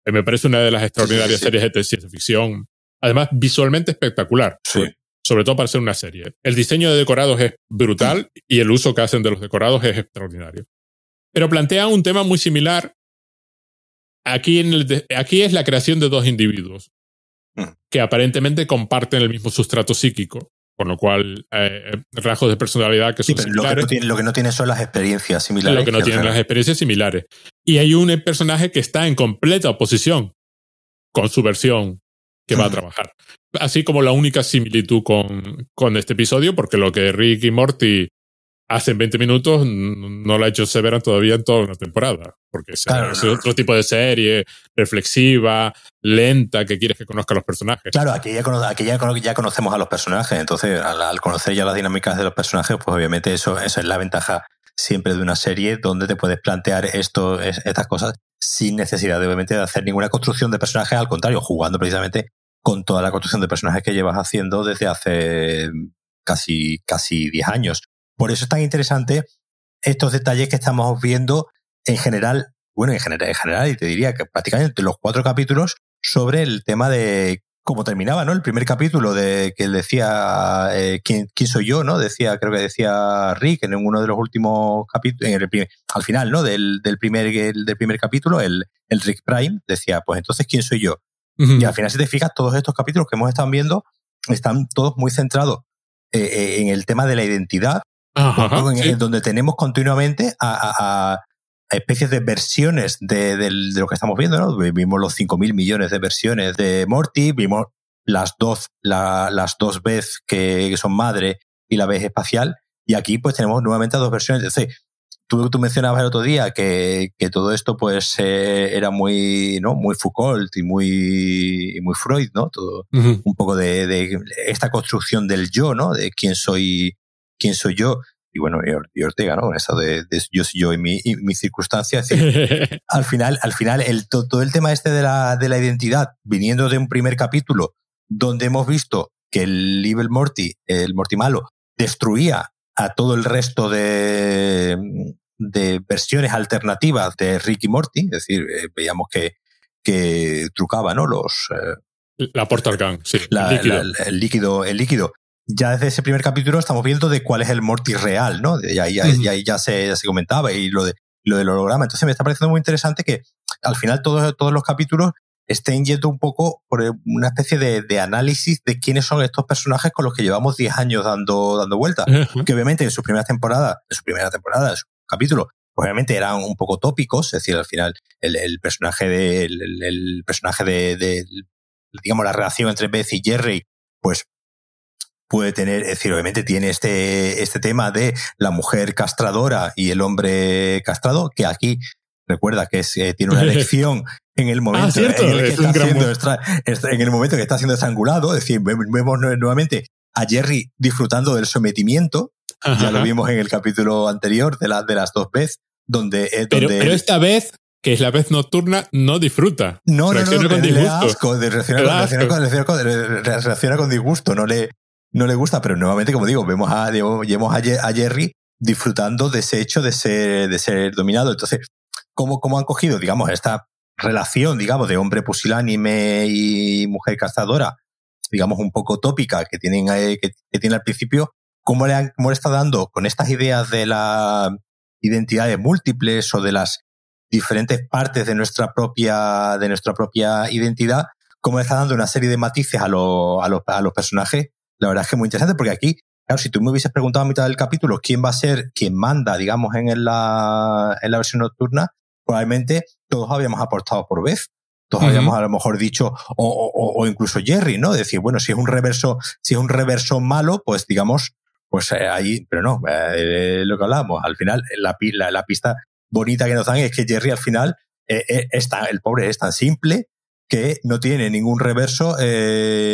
Eh, me parece una de las extraordinarias series de ciencia ficción. Además, visualmente espectacular. Sobre todo para ser una serie. El diseño de decorados es brutal y el uso que hacen de los decorados es extraordinario. Pero plantea un tema muy similar. Aquí, en el aquí es la creación de dos individuos mm. que aparentemente comparten el mismo sustrato psíquico con lo cual, eh, eh, rasgos de personalidad que son similares. Lo que, no lo que no tiene son las experiencias similares. Lo que no tienen las experiencias similares. Y hay un personaje que está en completa oposición con su versión que va a trabajar. Así como la única similitud con, con este episodio, porque lo que Rick y Morty hace 20 minutos no lo ha hecho Severan todavía en toda una temporada. Porque es, otro tipo de serie, reflexiva, lenta, que quieres que conozca a los personajes. Claro, aquí ya, aquí ya, conocemos a los personajes, entonces al, conocer ya las dinámicas de los personajes, pues obviamente eso, eso es la ventaja siempre de una serie donde te puedes plantear esto, estas cosas sin necesidad de, obviamente de hacer ninguna construcción de personajes, al contrario, jugando precisamente con toda la construcción de personajes que llevas haciendo desde hace casi, casi 10 años. Por eso es tan interesante estos detalles que estamos viendo en general, bueno, en general, en general, y te diría que prácticamente los cuatro capítulos sobre el tema de cómo terminaba, ¿no? El primer capítulo de que decía eh, ¿quién, ¿quién, soy yo, ¿no? Decía, creo que decía Rick en uno de los últimos capítulos, al final, ¿no? Del, del, primer, del primer capítulo, el, el Rick Prime decía, pues entonces, ¿quién soy yo? Y al final, si te fijas, todos estos capítulos que hemos estado viendo están todos muy centrados eh, eh, en el tema de la identidad, donde tenemos continuamente a, especies de versiones de, lo que estamos viendo, ¿no? Vimos los 5.000 millones de versiones de Morty, vimos las dos, las dos veces que, son madre y la vez espacial, y aquí pues tenemos nuevamente dos versiones. Entonces, tú, tú mencionabas el otro día que, todo esto pues eh, era muy, ¿no? Muy Foucault y muy, muy Freud, ¿no? Todo, un poco de, de, esta construcción del yo, ¿no? De quién soy, quién soy yo. y bueno, y Ortega, ¿no? Eso de, yo yo y mi, y mi circunstancia. al final, al final el, todo el tema este de la, de la identidad, viniendo de un primer capítulo, donde hemos visto que el Evil Morty, el Morty malo, destruía a todo el resto de, de versiones alternativas de Ricky Morty, es decir, eh, veíamos que, que trucaba, ¿no? Los, eh, la Portal Gun, sí. el, líquido. el, líquido. Ya desde ese primer capítulo estamos viendo de cuál es el Morty real, ¿no? Ya, ya, ya, se, ya se comentaba y lo, de, lo del holograma. Entonces me está pareciendo muy interesante que al final todos, todos los capítulos estén yendo un poco por una especie de, de, análisis de quiénes son estos personajes con los que llevamos 10 años dando, dando vueltas. Que obviamente en su primera temporada, en su primera temporada, en su capítulo, obviamente eran un poco tópicos, es decir, al final el, el personaje de, el, el personaje de, de, digamos, la relación entre Beth y Jerry, pues puede tener, es decir, obviamente tiene este, este tema de la mujer castradora y el hombre castrado, que aquí recuerda que es, eh, tiene una elección en el momento en, el que está siendo en el momento que está siendo estrangulado, es decir, vemos nuevamente a Jerry disfrutando del sometimiento, ya lo vimos en el capítulo anterior de, la, de las dos veces, donde, eh, pero, pero esta vez que es la vez nocturna, no disfruta. No, no, no, con disgusto. reacciona, con, disgusto, no le, no le gusta, pero nuevamente, como digo, vemos a, vemos a Jerry disfrutando de ese hecho de ser, de ser dominado. Entonces, ¿cómo, cómo han cogido, digamos, esta relación, digamos, de hombre pusilánime y mujer cazadora, digamos, un poco tópica que tienen, eh, que, tiene al principio, ¿cómo le, han, cómo le está dando con estas ideas de las identidades múltiples o de las diferentes partes de nuestra propia, de nuestra propia identidad, cómo le está dando una serie de matices a, los, a, los, a los personajes? La verdad es que es muy interesante porque aquí Claro, si tú me hubieses preguntado a mitad del capítulo quién va a ser quien manda, digamos, en la, en la versión nocturna, probablemente todos habíamos aportado por vez. Todos habíamos a lo mejor dicho, o, o, incluso Jerry, ¿no? Decir, bueno, si es un reverso, si es un reverso malo, pues digamos, pues eh, ahí, pero no, eh, lo que hablábamos, al final, la, la, la, pista bonita que nos dan es que Jerry al final, eh, está, el pobre es tan simple que no tiene ningún reverso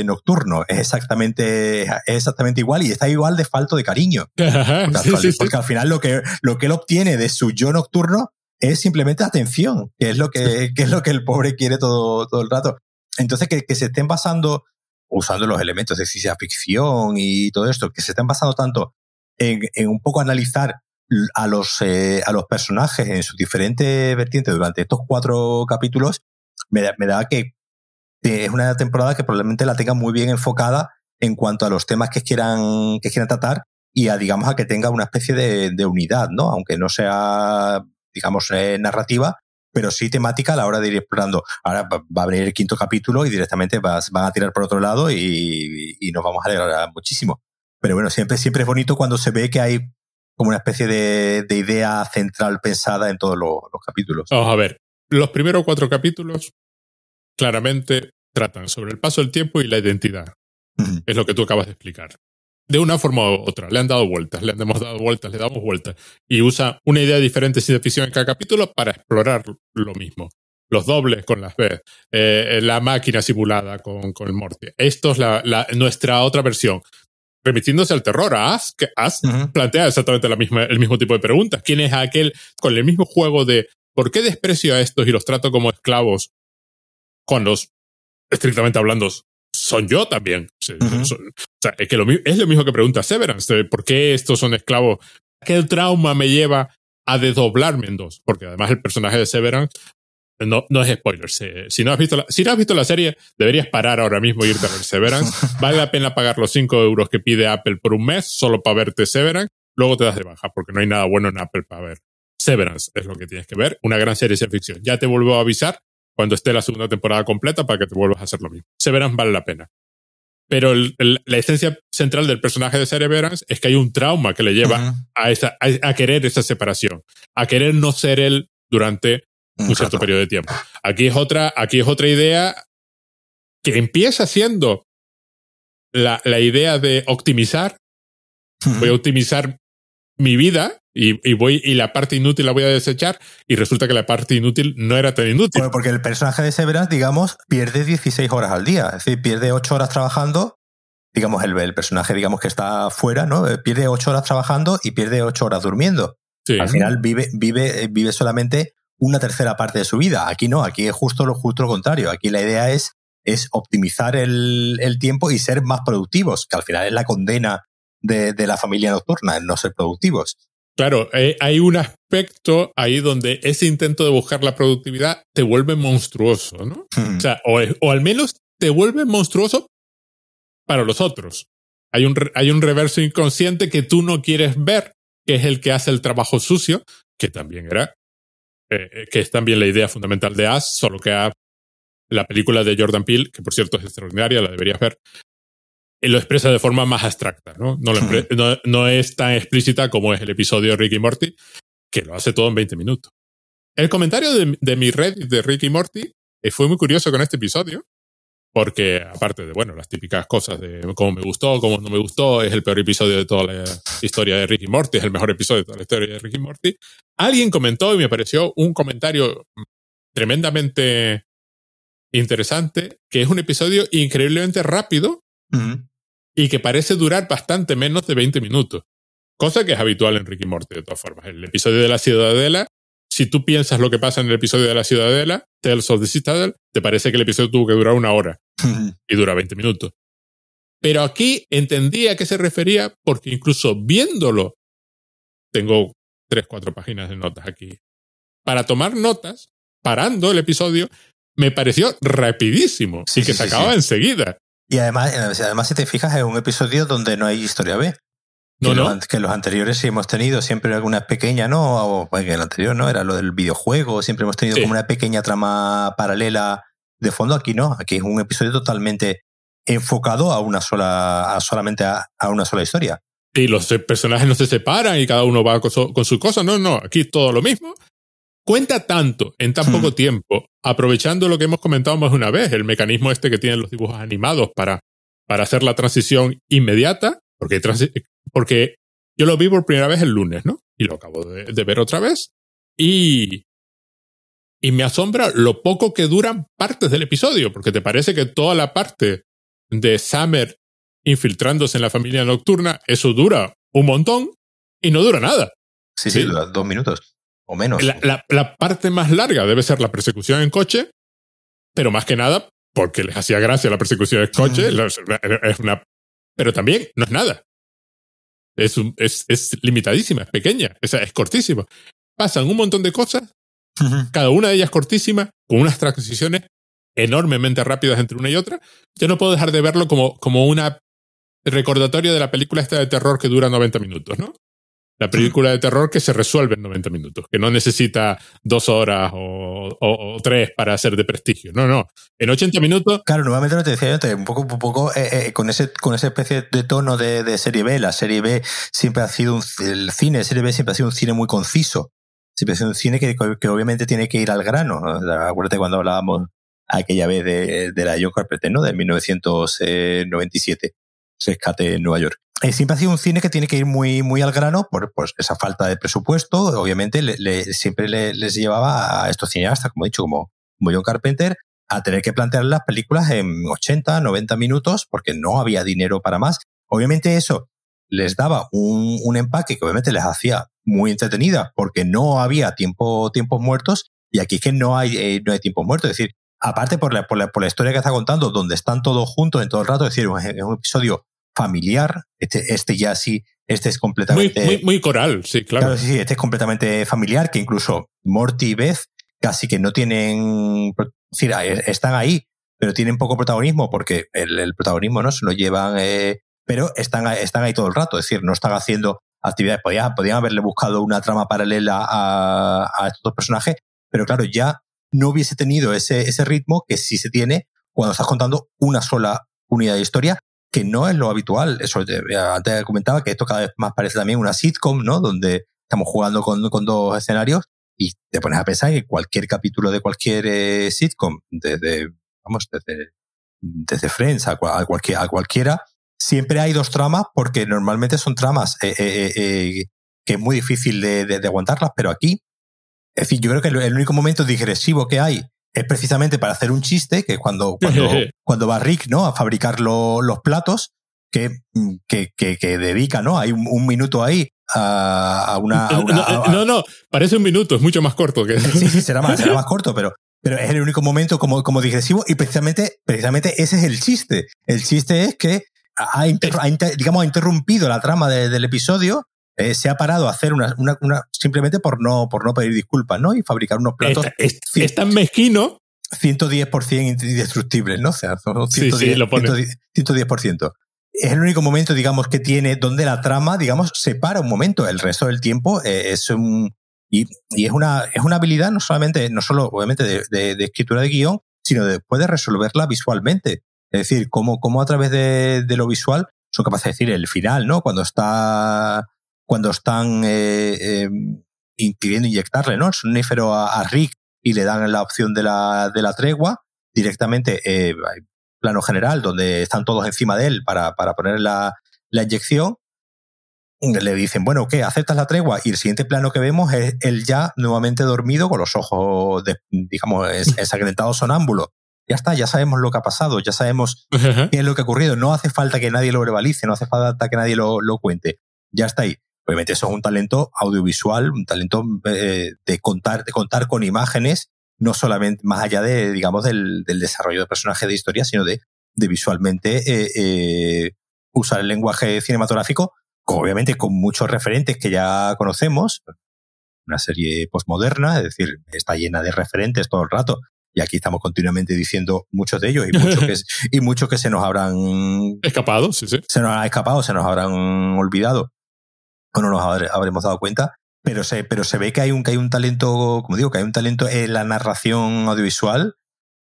nocturno. Es exactamente, es exactamente igual y está igual de falto de cariño. porque, porque, al final lo que, lo que él obtiene de su yo nocturno es simplemente atención, que es lo que, que es lo que el pobre quiere todo, todo el rato. Entonces, que, que se estén basando, usando los elementos de ciencia ficción y todo esto, que se estén basando tanto en, en un poco analizar a los, eh, a los personajes en sus diferentes vertientes durante estos cuatro capítulos, me da, me da que es una temporada que probablemente la tenga muy bien enfocada en cuanto a los temas que quieran, que quieran tratar y a, digamos, a que tenga una especie de, de unidad, ¿no? Aunque no sea digamos, eh, narrativa, pero sí temática a la hora de ir explorando. Ahora va a venir el quinto capítulo y directamente vas, van a tirar por otro lado y, y, nos vamos a alegrar muchísimo. Pero bueno, siempre, siempre es bonito cuando se ve que hay como una especie de, de idea central pensada en todos los, los, capítulos. Vamos a ver, los primeros cuatro capítulos claramente tratan sobre el paso del tiempo y la identidad. Es lo que tú acabas de explicar de una forma u otra. Le han dado vueltas, le hemos dado vueltas, le damos vueltas. Y usa una idea diferente de ficción en cada capítulo para explorar lo mismo. Los dobles con las B, eh, la máquina simulada con, con el Morty. Esto es la, la, nuestra otra versión. Remitiéndose al terror, As, que As plantea exactamente la misma, el mismo tipo de preguntas. ¿Quién es aquel con el mismo juego de por qué desprecio a estos y los trato como esclavos cuando, estrictamente hablando, son yo también. o sea, es, que lo, es lo mismo que pregunta Severance. ¿Por qué estos son esclavos? ¿Qué trauma me lleva a desdoblarme en dos? Porque además el personaje de Severance no, no es spoiler. Si no, has visto la, si no has visto la serie, deberías parar ahora mismo e irte a ver Severance. Vale la pena pagar los 5 euros que pide Apple por un mes solo para verte Severance. Luego te das de baja porque no hay nada bueno en Apple para ver. Severance es lo que tienes que ver. Una gran serie de ciencia ficción. Ya te vuelvo a avisar cuando esté la segunda temporada completa para que te vuelvas a hacer lo mismo. Severance vale la pena. Pero la esencia central del personaje de Severance es que hay un trauma que le lleva a, esa, a, querer esa separación, a querer no ser él durante un cierto periodo de tiempo. Aquí es otra, aquí es otra idea que empieza siendo la, la idea de optimizar. Voy a optimizar mi vida y, voy y la parte inútil la voy a desechar y resulta que la parte inútil no era tan inútil. porque el personaje de Severance, digamos, pierde 16 horas al día, es decir, pierde 8 horas trabajando digamos, el, el, personaje, digamos, que está fuera, ¿no? Eh, pierde ocho horas trabajando y pierde ocho horas durmiendo. Al final vive, vive, vive solamente una tercera parte de su vida. Aquí no, aquí es justo lo, justo lo contrario. Aquí la idea es, es optimizar el, el tiempo y ser más productivos, que al final es la condena de, de la familia nocturna, el no ser productivos. Claro, eh, hay un aspecto ahí donde ese intento de buscar la productividad te vuelve monstruoso, ¿no? O sea, o, o, al menos te vuelve monstruoso para los otros. Hay un, hay un reverso inconsciente que tú no quieres ver, que es el que hace el trabajo sucio, que también era, eh, eh, que es también la idea fundamental de As, solo que a la película de Jordan Peele, que por cierto es extraordinaria, la deberías ver, lo expresa de forma más abstracta, ¿no? No, no, no, es tan explícita como es el episodio de Ricky Morty, que lo hace todo en 20 minutos. El comentario de, de mi red de Ricky Morty eh, fue muy curioso con este episodio, porque aparte de, bueno, las típicas cosas de cómo me gustó, cómo no me gustó, es el peor episodio de toda la historia de Ricky Morty, es el mejor episodio de toda la historia de Ricky Morty, alguien comentó y me pareció un comentario tremendamente interesante, que es un episodio increíblemente rápido, y que parece durar bastante menos de 20 minutos. Cosa que es habitual en Ricky Morty, de todas formas. El episodio de la Ciudadela, si tú piensas lo que pasa en el episodio de la Ciudadela, Tales of the Citadel, te parece que el episodio tuvo que durar una hora y dura 20 minutos. Pero aquí entendí a qué se refería porque incluso viéndolo, tengo tres, cuatro páginas de notas aquí. Para tomar notas, parando el episodio, me pareció rapidísimo y que se acababa enseguida. Y además, eh, además, si te fijas, es un episodio donde no hay historia B. No, que, no. Los, que los anteriores sí hemos tenido siempre alguna pequeña, ¿no? O, bueno, el anterior no, era lo del videojuego, siempre hemos tenido como una pequeña trama paralela de fondo. Aquí no, aquí es un episodio totalmente enfocado a una sola, a solamente a, una sola historia. Y los personajes no se separan y cada uno va con su, con su cosa. No, no, aquí todo lo mismo cuenta tanto en tan poco hmm. tiempo, aprovechando lo que hemos comentado más de una vez, el mecanismo este que tienen los dibujos animados para, para hacer la transición inmediata, porque, porque yo lo vi por primera vez el lunes, ¿no? Y lo acabo de, de ver otra vez. Y, y me asombra lo poco que duran partes del episodio, porque te parece que toda la parte de Summer infiltrándose en la familia nocturna, eso dura un montón y no dura nada. Sí, sí, dura dos minutos o menos. La, la, parte más larga debe ser la persecución en coche, pero más que nada porque les hacía gracia la persecución en coche. Es una, pero también no es nada. Es, es, es limitadísima, es pequeña, es, es cortísima. Pasan un montón de cosas, cada una de ellas cortísima, con unas transiciones enormemente rápidas entre una y otra. Yo no puedo dejar de verlo como, como una recordatorio de la película esta de terror que dura 90 minutos, ¿no? La película de terror que se resuelve en 90 minutos, que no necesita dos horas o, tres para ser de prestigio. No, no. En 80 minutos. Claro, nuevamente lo te decía yo, un poco, un poco eh, eh, con, ese, con esa especie de tono de, serie B. La serie B siempre ha sido un. El cine serie B siempre ha sido un cine muy conciso. Siempre ha sido un cine que, que obviamente tiene que ir al grano. Acuérdate cuando hablábamos aquella vez de, de la John Carpenter, ¿no? De 1997. Rescate en Nueva York. Eh, siempre ha sido un cine que tiene que ir muy, muy al grano por pues, esa falta de presupuesto. Obviamente siempre les llevaba a estos cineastas, como he dicho, como, como John Carpenter, a tener que plantear las películas en 80, 90 minutos porque no había dinero para más. Obviamente eso les daba un, un empaque que obviamente les hacía muy entretenida porque no había tiempo, tiempos muertos y aquí es que no hay, eh, no hay tiempo muerto. Es decir, aparte por la, por la, por la historia que está contando, donde están todos juntos en todo el rato, es decir, es un episodio familiar. Este, este ya sí, este es completamente. Muy, muy, coral, sí, claro. claro. Sí, este es completamente familiar, que incluso Morty y Beth casi que no tienen. decir, están ahí, pero tienen poco protagonismo porque el, protagonismo no se lo llevan. Eh, pero están, están ahí todo el rato, es decir, no están haciendo actividades. Podían, podían haberle buscado una trama paralela a, a estos dos personajes, pero claro, ya no hubiese tenido ese, ese ritmo que sí se tiene cuando estás contando una sola unidad de historia que no es lo habitual. Eso antes comentaba que esto cada vez más parece también una sitcom, ¿no? Donde estamos jugando con, con dos escenarios y te pones a pensar que cualquier capítulo de cualquier eh, sitcom, desde, vamos, desde, desde Friends a, cualquier, a cualquiera, siempre hay dos tramas porque normalmente son tramas eh, eh, que es muy difícil de, de, aguantarlas, pero aquí, es decir, yo creo que el único momento digresivo que hay es precisamente para hacer un chiste, que cuando, cuando, cuando va Rick ¿no? a fabricar los platos, que, que, que, dedica, ¿no? Hay un, minuto ahí a, una... no, no, parece un minuto, es mucho más corto que... Sí, sí, será más, será más corto, pero, pero es el único momento como, como digresivo y precisamente, precisamente ese es el chiste. El chiste es que ha, digamos, ha interrumpido la trama del episodio eh, se ha parado a hacer una, una, simplemente por no, por no pedir disculpas, ¿no? Y fabricar unos platos. Es, es, tan mezquino. 110% indestructibles, ¿no? O sea, 110%, sí, sí, lo 110%. Es el único momento, digamos, que tiene donde la trama, digamos, se para un momento. El resto del tiempo eh, es un. Y, y, es, una, es una habilidad no solamente, no solo, obviamente, de, de, escritura de guion, sino de puede resolverla visualmente. Es decir, cómo, cómo a través de, de, lo visual son capaces de decir el final, ¿no? Cuando está cuando están eh, eh, impidiendo inyectarle ¿no? el sonífero a, Rick y le dan la opción de la, de la tregua, directamente eh, plano general, donde están todos encima de él para, para poner la, la inyección, le dicen, bueno, ¿qué? ¿Aceptas la tregua? Y el siguiente plano que vemos es él ya nuevamente dormido con los ojos, de, digamos, ensangrentados sonámbulos. Ya está, ya sabemos lo que ha pasado, ya sabemos qué es lo que ha ocurrido. No hace falta que nadie lo verbalice, no hace falta que nadie lo, lo cuente. Ya está ahí. Obviamente eso es un talento audiovisual, un talento eh, de contar, de contar con imágenes, no solamente más allá de, digamos, del, desarrollo de personajes de historia, sino de, de visualmente eh, eh, usar el lenguaje cinematográfico, obviamente con muchos referentes que ya conocemos, una serie postmoderna, es decir, está llena de referentes todo el rato. Y aquí estamos continuamente diciendo muchos de ellos y muchos que, y muchos que se nos habrán escapado, sí, sí. Se nos ha escapado, se nos habrán olvidado o no nos habremos dado cuenta, pero se, pero se ve que hay un, que hay un talento, como digo, que hay un talento en la narración audiovisual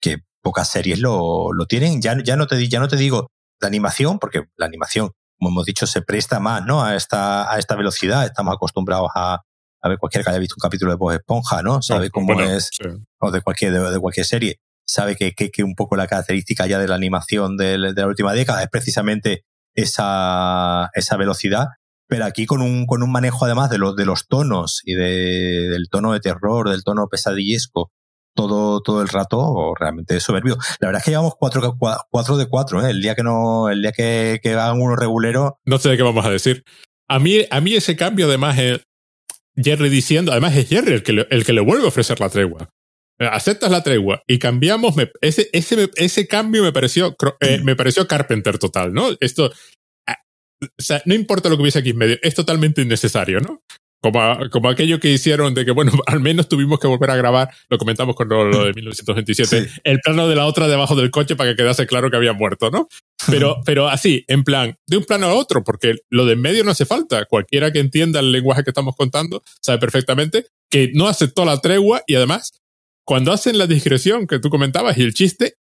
que pocas series lo, lo tienen. Ya, ya, no te, ya no te digo la animación, porque la animación, como hemos dicho, se presta más ¿no? a, esta, a esta velocidad. Estamos acostumbrados a, a ver cualquiera que haya visto un capítulo de Bob Esponja, ¿no? Sabe cómo es, o de cualquier, de, cualquier serie. Sabe que, que, que, un poco la característica ya de la animación de, de la última década es precisamente esa, esa velocidad pero aquí con un, con un manejo además de, los de los tonos y de, del tono de terror, del tono pesadillesco, todo, todo el rato, realmente soberbio. La verdad es que llevamos cuatro, cuatro de cuatro, ¿eh? El día que no, el día que, que hagan uno regulero. No sé de qué vamos a decir. A mí, a mí ese cambio, además, es Jerry diciendo, además es Jerry el que le, el que le vuelve a ofrecer la tregua. Aceptas la tregua y cambiamos, ese, ese, ese cambio me pareció, eh, me pareció Carpenter total, ¿no? Esto, o sea, no importa lo que hubiese aquí en medio, es totalmente innecesario, ¿no? Como, como aquello que hicieron de que, bueno, al menos tuvimos que volver a grabar, lo comentamos con lo, de 1927, el plano de la otra debajo del coche para que quedase claro que había muerto, ¿no? Pero, pero así, en plan, de un plano a otro, porque lo de en medio no hace falta. Cualquiera que entienda el lenguaje que estamos contando sabe perfectamente que no aceptó la tregua y además, cuando hacen la digresión que tú comentabas y el chiste,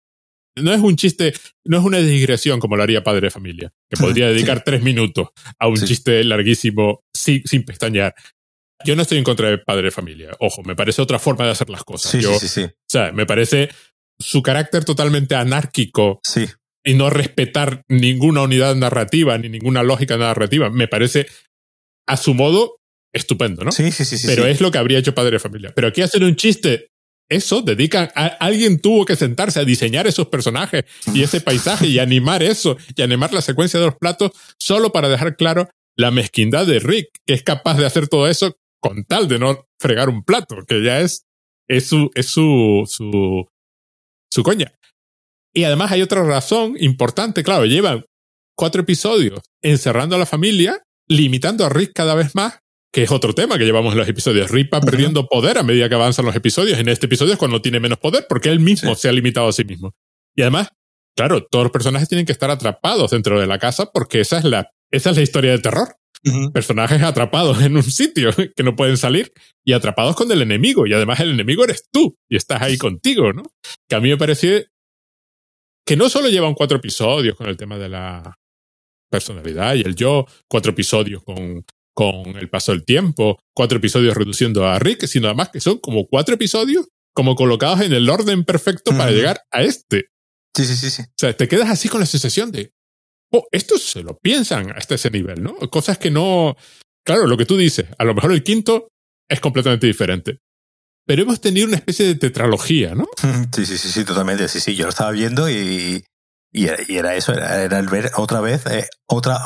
no es un chiste, no es una digresión como lo haría Padre de Familia, que podría dedicar tres minutos a un chiste larguísimo sin, sin pestañear. Yo no estoy en contra de Padre de Familia. Ojo, me parece otra forma de hacer las cosas. Sí, sí, sí, O sea, me parece su carácter totalmente anárquico sí. y no respetar ninguna unidad narrativa ni ninguna lógica narrativa. Me parece, a su modo, estupendo, ¿no? Sí, sí, sí. Pero es lo que habría hecho Padre de Familia. Pero aquí hacer un chiste eso, dedican, a, alguien tuvo que sentarse a diseñar esos personajes y ese paisaje y animar eso y animar la secuencia de los platos solo para dejar claro la mezquindad de Rick, que es capaz de hacer todo eso con tal de no fregar un plato, que ya es, es su, es su, su, su coña. Y además hay otra razón importante, claro, llevan cuatro episodios encerrando a la familia, limitando a Rick cada vez más que es otro tema que llevamos en los episodios. Rip va perdiendo poder a medida que avanzan los episodios. En este episodio es cuando tiene menos poder, porque él mismo se ha limitado a sí mismo. Y además, claro, todos los personajes tienen que estar atrapados dentro de la casa porque esa es la, esa es la historia de terror. Personajes atrapados en un sitio que no pueden salir y atrapados con el enemigo. Y además el enemigo eres tú y estás ahí contigo, ¿no? Que a mí me pareció que no solo llevan cuatro episodios con el tema de la personalidad y el yo, cuatro episodios con con el paso del tiempo, cuatro episodios reduciendo a Rick, sino además que son como cuatro episodios como colocados en el orden perfecto para llegar a este. Sí, sí, sí, sí. O sea, te quedas así con la sensación de, oh, estos se lo piensan hasta ese nivel, ¿no? Cosas que no... Claro, lo que tú dices, a lo mejor el quinto es completamente diferente. Pero hemos tenido una especie de tetralogía, ¿no? Sí, sí, sí, sí, totalmente. Sí, sí, yo lo estaba viendo y, Y era, eso, era, el ver otra vez, eh, otra,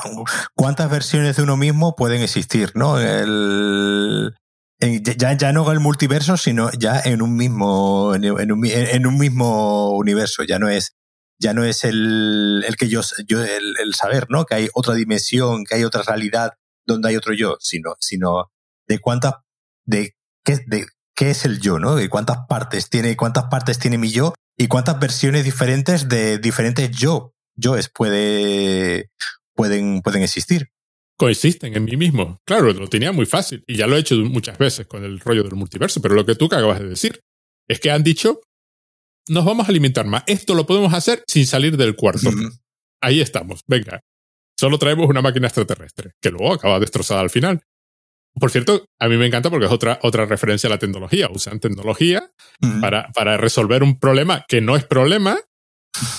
cuántas versiones de uno mismo pueden existir, ¿no? El, ya, ya no el multiverso, sino ya en un mismo, en un, en un mismo universo. Ya no es, ya no es el, el que yo, el, saber, ¿no? Que hay otra dimensión, que hay otra realidad donde hay otro yo, sino, sino de cuántas, de de qué es el yo, ¿no? De cuántas partes tiene, cuántas partes tiene mi yo y cuántas versiones diferentes de diferentes yo, yoes puede, pueden, pueden existir. Coexisten en mí mismo. Claro, lo tenía muy fácil y ya lo he hecho muchas veces con el rollo del multiverso, pero lo que tú acabas de decir es que han dicho, nos vamos a alimentar más. Esto lo podemos hacer sin salir del cuarto. Ahí estamos, venga. Solo traemos una máquina extraterrestre, que luego acaba destrozada al final. Por cierto, a mí me encanta porque es otra, otra referencia a la tecnología. Usan tecnología para, para resolver un problema que no es problema,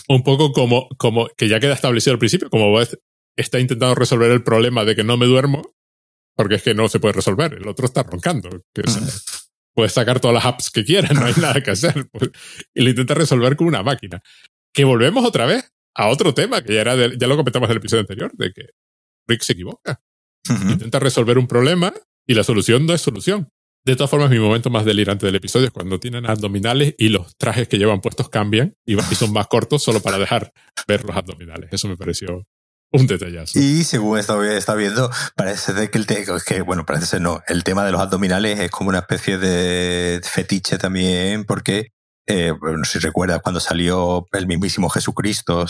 un poco como, como que ya queda establecido al principio, como está intentando resolver el problema de que no me duermo, porque es que no se puede resolver. El otro está roncando. Que, puedes sacar todas las apps que quieras, no hay nada que hacer. Pues, y lo intenta resolver con una máquina. Que volvemos otra vez a otro tema que ya era ya lo comentamos en el episodio anterior, de que Rick se equivoca. Intenta resolver un problema y la solución no es solución. De todas formas, mi momento más delirante del episodio es cuando tienen abdominales y los trajes que llevan puestos cambian y, son más cortos solo para dejar ver los abdominales. Eso me pareció un detallazo. Y según está, viendo, parece que el tema, que, bueno, parece ser no, el tema de los abdominales es como una especie de fetiche también, porque, eh, si recuerdas cuando salió el mismísimo Jesucristo,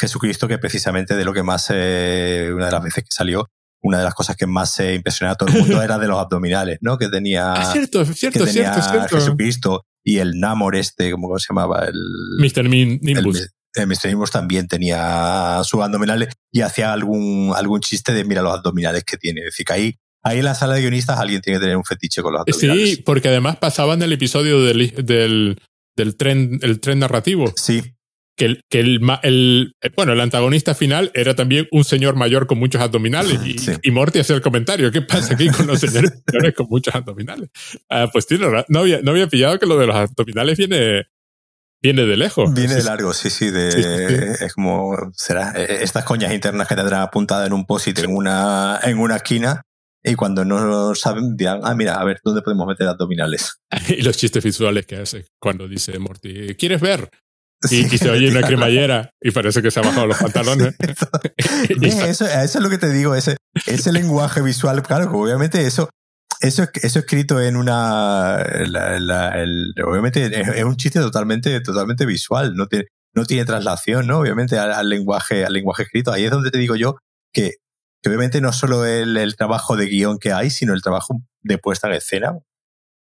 Jesucristo que precisamente de lo que más, eh, una de las veces que salió, una de las cosas que más se impresionaba a todo el mundo era de los abdominales, ¿no? Que tenía, ah, cierto, cierto, que tenía cierto, Jesucristo y el Namor este, ¿cómo se llamaba? El Mr. Nimbus. El, Mr. Nimbus también tenía sus abdominales y hacía algún, algún chiste de mira los abdominales que tiene. Es decir, que ahí, ahí en la sala de guionistas alguien tiene que tener un fetiche con los abdominales. Sí, porque además pasaban el episodio del, del, del tren, el tren narrativo. Sí que, el, que el, el, bueno, el antagonista final era también un señor mayor con muchos abdominales y, y Morty hacía el comentario, ¿qué pasa aquí con los señores mayores con muchos abdominales? Ah, pues tiene, no había, no había pillado que lo de los abdominales viene, viene de lejos. Viene de largo, sí, sí, de, es como, será, e, estas coñas internas que tendrán apuntada en un posit en una, en una esquina. Y cuando no saben, dirán, ah, mira, a ver, ¿dónde podemos meter abdominales? y los chistes visuales que hace cuando dice Morty, ¿quieres ver? Y, se oye una cremallera y parece que se ha bajado los pantalones. eso, eso es lo que te digo, ese, ese lenguaje visual, claro, obviamente eso, eso, eso escrito en una. obviamente es, un chiste totalmente, totalmente visual, no tiene, no tiene traslación, ¿no? Obviamente al, lenguaje, al lenguaje escrito. Ahí es donde te digo yo que, obviamente no solo el, el, trabajo de guion que hay, sino el trabajo de puesta en escena.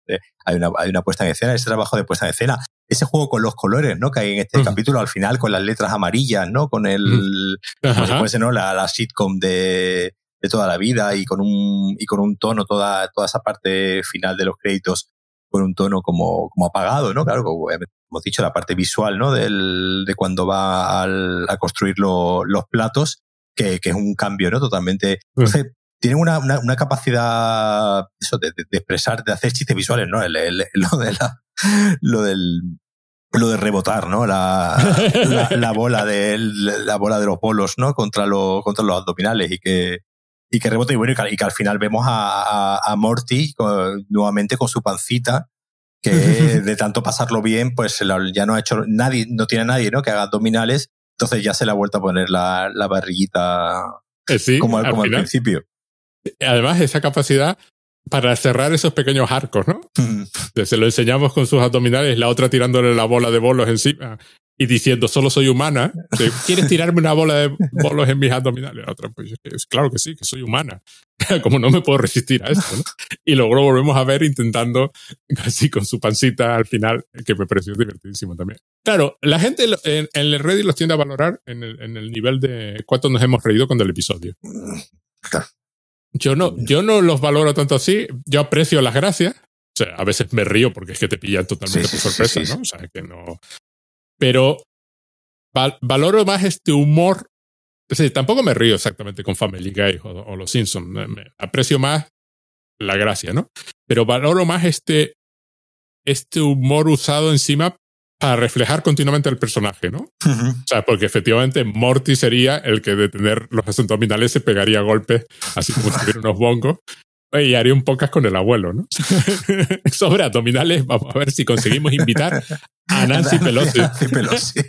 Eh, hay, una, hay una puesta en escena, ese trabajo de puesta en escena ese juego con los colores, ¿no? Que hay en este capítulo al final con las letras amarillas, ¿no? Con el, como si ¿no? La, la sitcom de, de, toda la vida y con un, y con un tono toda, toda esa parte final de los créditos con un tono como, como apagado, ¿no? Claro, como hemos dicho, la parte visual, ¿no? Del, de cuando va al, a construir los platos, que, que, es un cambio, ¿no? Totalmente. Entonces, tienen una, una, una, capacidad eso, de, de, expresar, de hacer chistes visuales, ¿no? El, el, lo de la, lo del lo de rebotar, ¿no? La, la, bola de la bola de los bolos, ¿no? Contra los contra los abdominales y que y que rebota y bueno y que, al final vemos a, a, Morty nuevamente con su pancita que de tanto pasarlo bien pues ya no ha hecho nadie no tiene nadie no que haga abdominales entonces ya se le ha vuelto a poner la, la barriguita eh, como, como al principio además esa capacidad para cerrar esos pequeños arcos, ¿no? Se lo enseñamos con sus abdominales, la otra tirándole la bola de bolos encima y diciendo, solo soy humana. ¿Quieres tirarme una bola de bolos en mis abdominales? La otra, pues claro que sí, que soy humana. Como no me puedo resistir a esto, ¿no? Y luego volvemos a ver intentando, así con su pancita al final, que me pareció divertidísimo también. Claro, la gente en, el Reddit los tiende a valorar en el, en el nivel de cuánto nos hemos reído con el episodio. Yo no, yo no los valoro tanto así. Yo aprecio las gracias. O sea, a veces me río porque es que te pillan totalmente por sorpresa, ¿no? O sea, que no. Pero valoro más este humor. Es tampoco me río exactamente con Family Guy o, Los Simpsons. aprecio más la gracia, ¿no? Pero valoro más este, este humor usado encima para reflejar continuamente el personaje, ¿no? O sea, porque efectivamente Morty sería el que de tener los abdominales se pegaría golpes, así como si tuviera unos bongos. Y haría un podcast con el abuelo, ¿no? Sobre abdominales, vamos a ver si conseguimos invitar a Nancy Pelosi. Nancy Pelosi.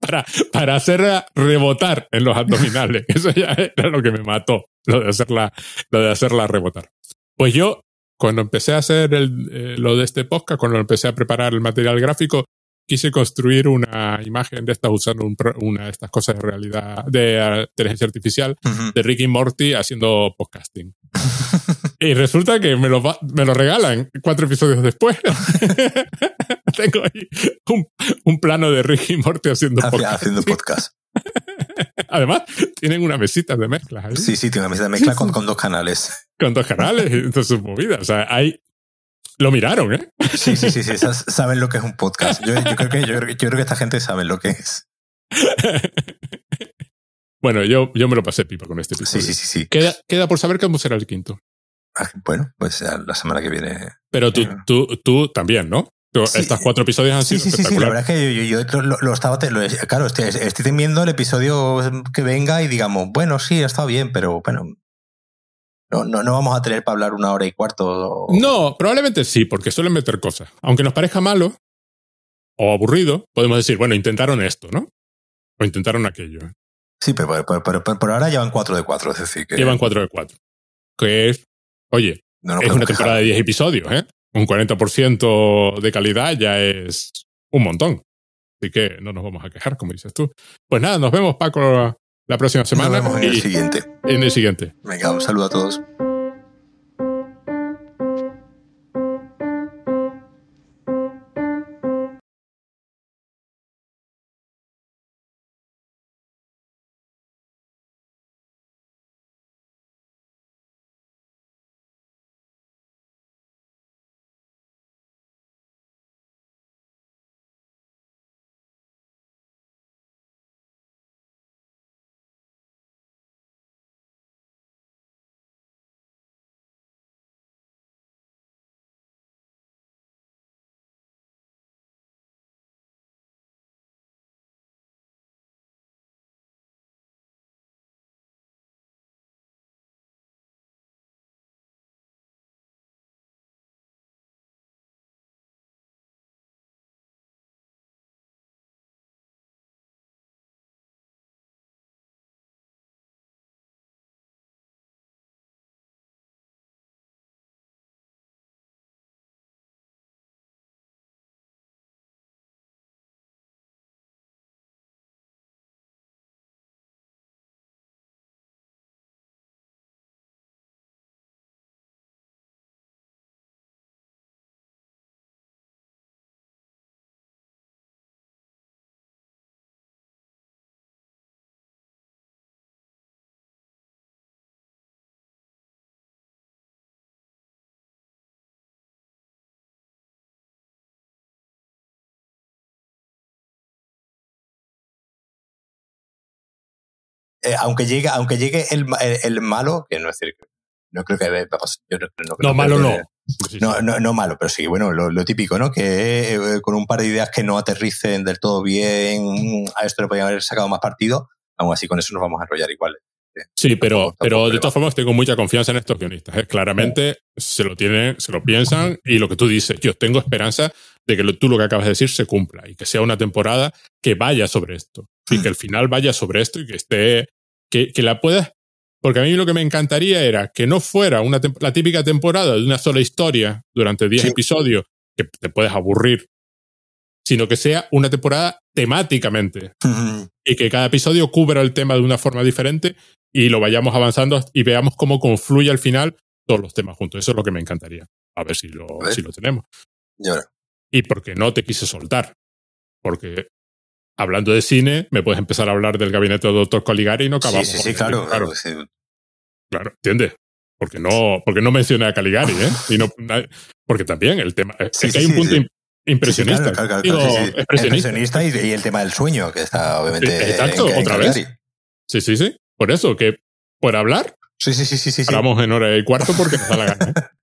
Para, para hacerla rebotar en los abdominales. Eso ya era lo que me mató, lo de hacerla, lo de hacerla rebotar. Pues yo cuando empecé a hacer el, eh, lo de este podcast, cuando empecé a preparar el material gráfico, quise construir una imagen de estas usando una de estas cosas de realidad, de uh, inteligencia artificial, de Ricky Morty haciendo podcasting. y resulta que me lo, me lo regalan cuatro episodios después. Tengo ahí un, un, plano de Ricky Morty haciendo podcast. Haciendo podcast. Además, tienen una mesita de mezcla. Sí, sí, tiene una mesita de mezcla con, con dos canales. Con dos canales, entonces sus movidas. O sea, hay. Lo miraron, ¿eh? Sí, sí, sí, sí. Saben lo que es un podcast. Yo, yo, creo que, yo, yo, creo que esta gente sabe lo que es. bueno, yo, yo me lo pasé pipa con este episodio. Sí, sí, sí. sí. Queda, queda por saber cómo será el quinto. Ah, bueno, pues la semana que viene. Pero tú, tú, tú también, ¿no? Sí, Estos cuatro episodios han sido sí, sí, sí, la verdad es que yo, yo, yo lo, lo, estaba, lo, claro, estoy, estoy temiendo el episodio que venga y digamos, bueno, sí, ha estado bien, pero bueno, no, no, no vamos a tener para hablar una hora y cuarto. O... No, probablemente sí, porque suelen meter cosas. Aunque nos parezca malo o aburrido, podemos decir, bueno, intentaron esto, ¿no? O intentaron aquello. Sí, pero, pero, pero, pero por ahora llevan cuatro de cuatro, es decir, que... Llevan cuatro de cuatro. Que es, oye, no es una temporada de 10 episodios, ¿eh? Un 40% de calidad ya es un montón. Así que no nos vamos a quejar, como dices tú. Pues nada, nos vemos, Paco, la próxima semana. Nos vemos en y, el siguiente. En el siguiente. Venga, un saludo a todos. Eh, aunque llegue, aunque llegue el, el, el, malo, que no es decir, no creo que yo no, no, no malo no. No, no, no malo, pero sí, bueno, lo, lo típico, ¿no? Que eh, con un par de ideas que no aterricen del todo bien, a esto le podrían haber sacado más partido, aún así con eso nos vamos a enrollar igual. Sí, pero, pero de todas formas tengo mucha confianza en estos guionistas. ¿eh? Claramente se lo tienen, se lo piensan y lo que tú dices, yo tengo esperanza de que lo, tú lo que acabas de decir se cumpla y que sea una temporada que vaya sobre esto y que el final vaya sobre esto y que esté, que, que la puedas. Porque a mí lo que me encantaría era que no fuera una la típica temporada de una sola historia durante 10 sí. episodios que te puedes aburrir, sino que sea una temporada temáticamente uh -huh. y que cada episodio cubra el tema de una forma diferente y lo vayamos avanzando y veamos cómo confluye al final todos los temas juntos. Eso es lo que me encantaría. A ver si lo, ver. Si lo tenemos. Y, ahora. y porque no te quise soltar. Porque hablando de cine, me puedes empezar a hablar del gabinete del doctor Caligari y no acabamos. Sí, sí, sí claro, claro. Claro, sí. claro, ¿entiendes? Porque no, porque no mencioné a Caligari, ¿eh? Y no, porque también el tema. Sí, es que hay un punto impresionista. Expresionista y, y, el tema del sueño, que está obviamente. Exacto, en, en otra Caligari. vez. Sí, sí, sí. Por eso, que por hablar, sí, sí, sí, sí, sí, hablamos en hora y cuarto porque nos da la gana. ¿eh?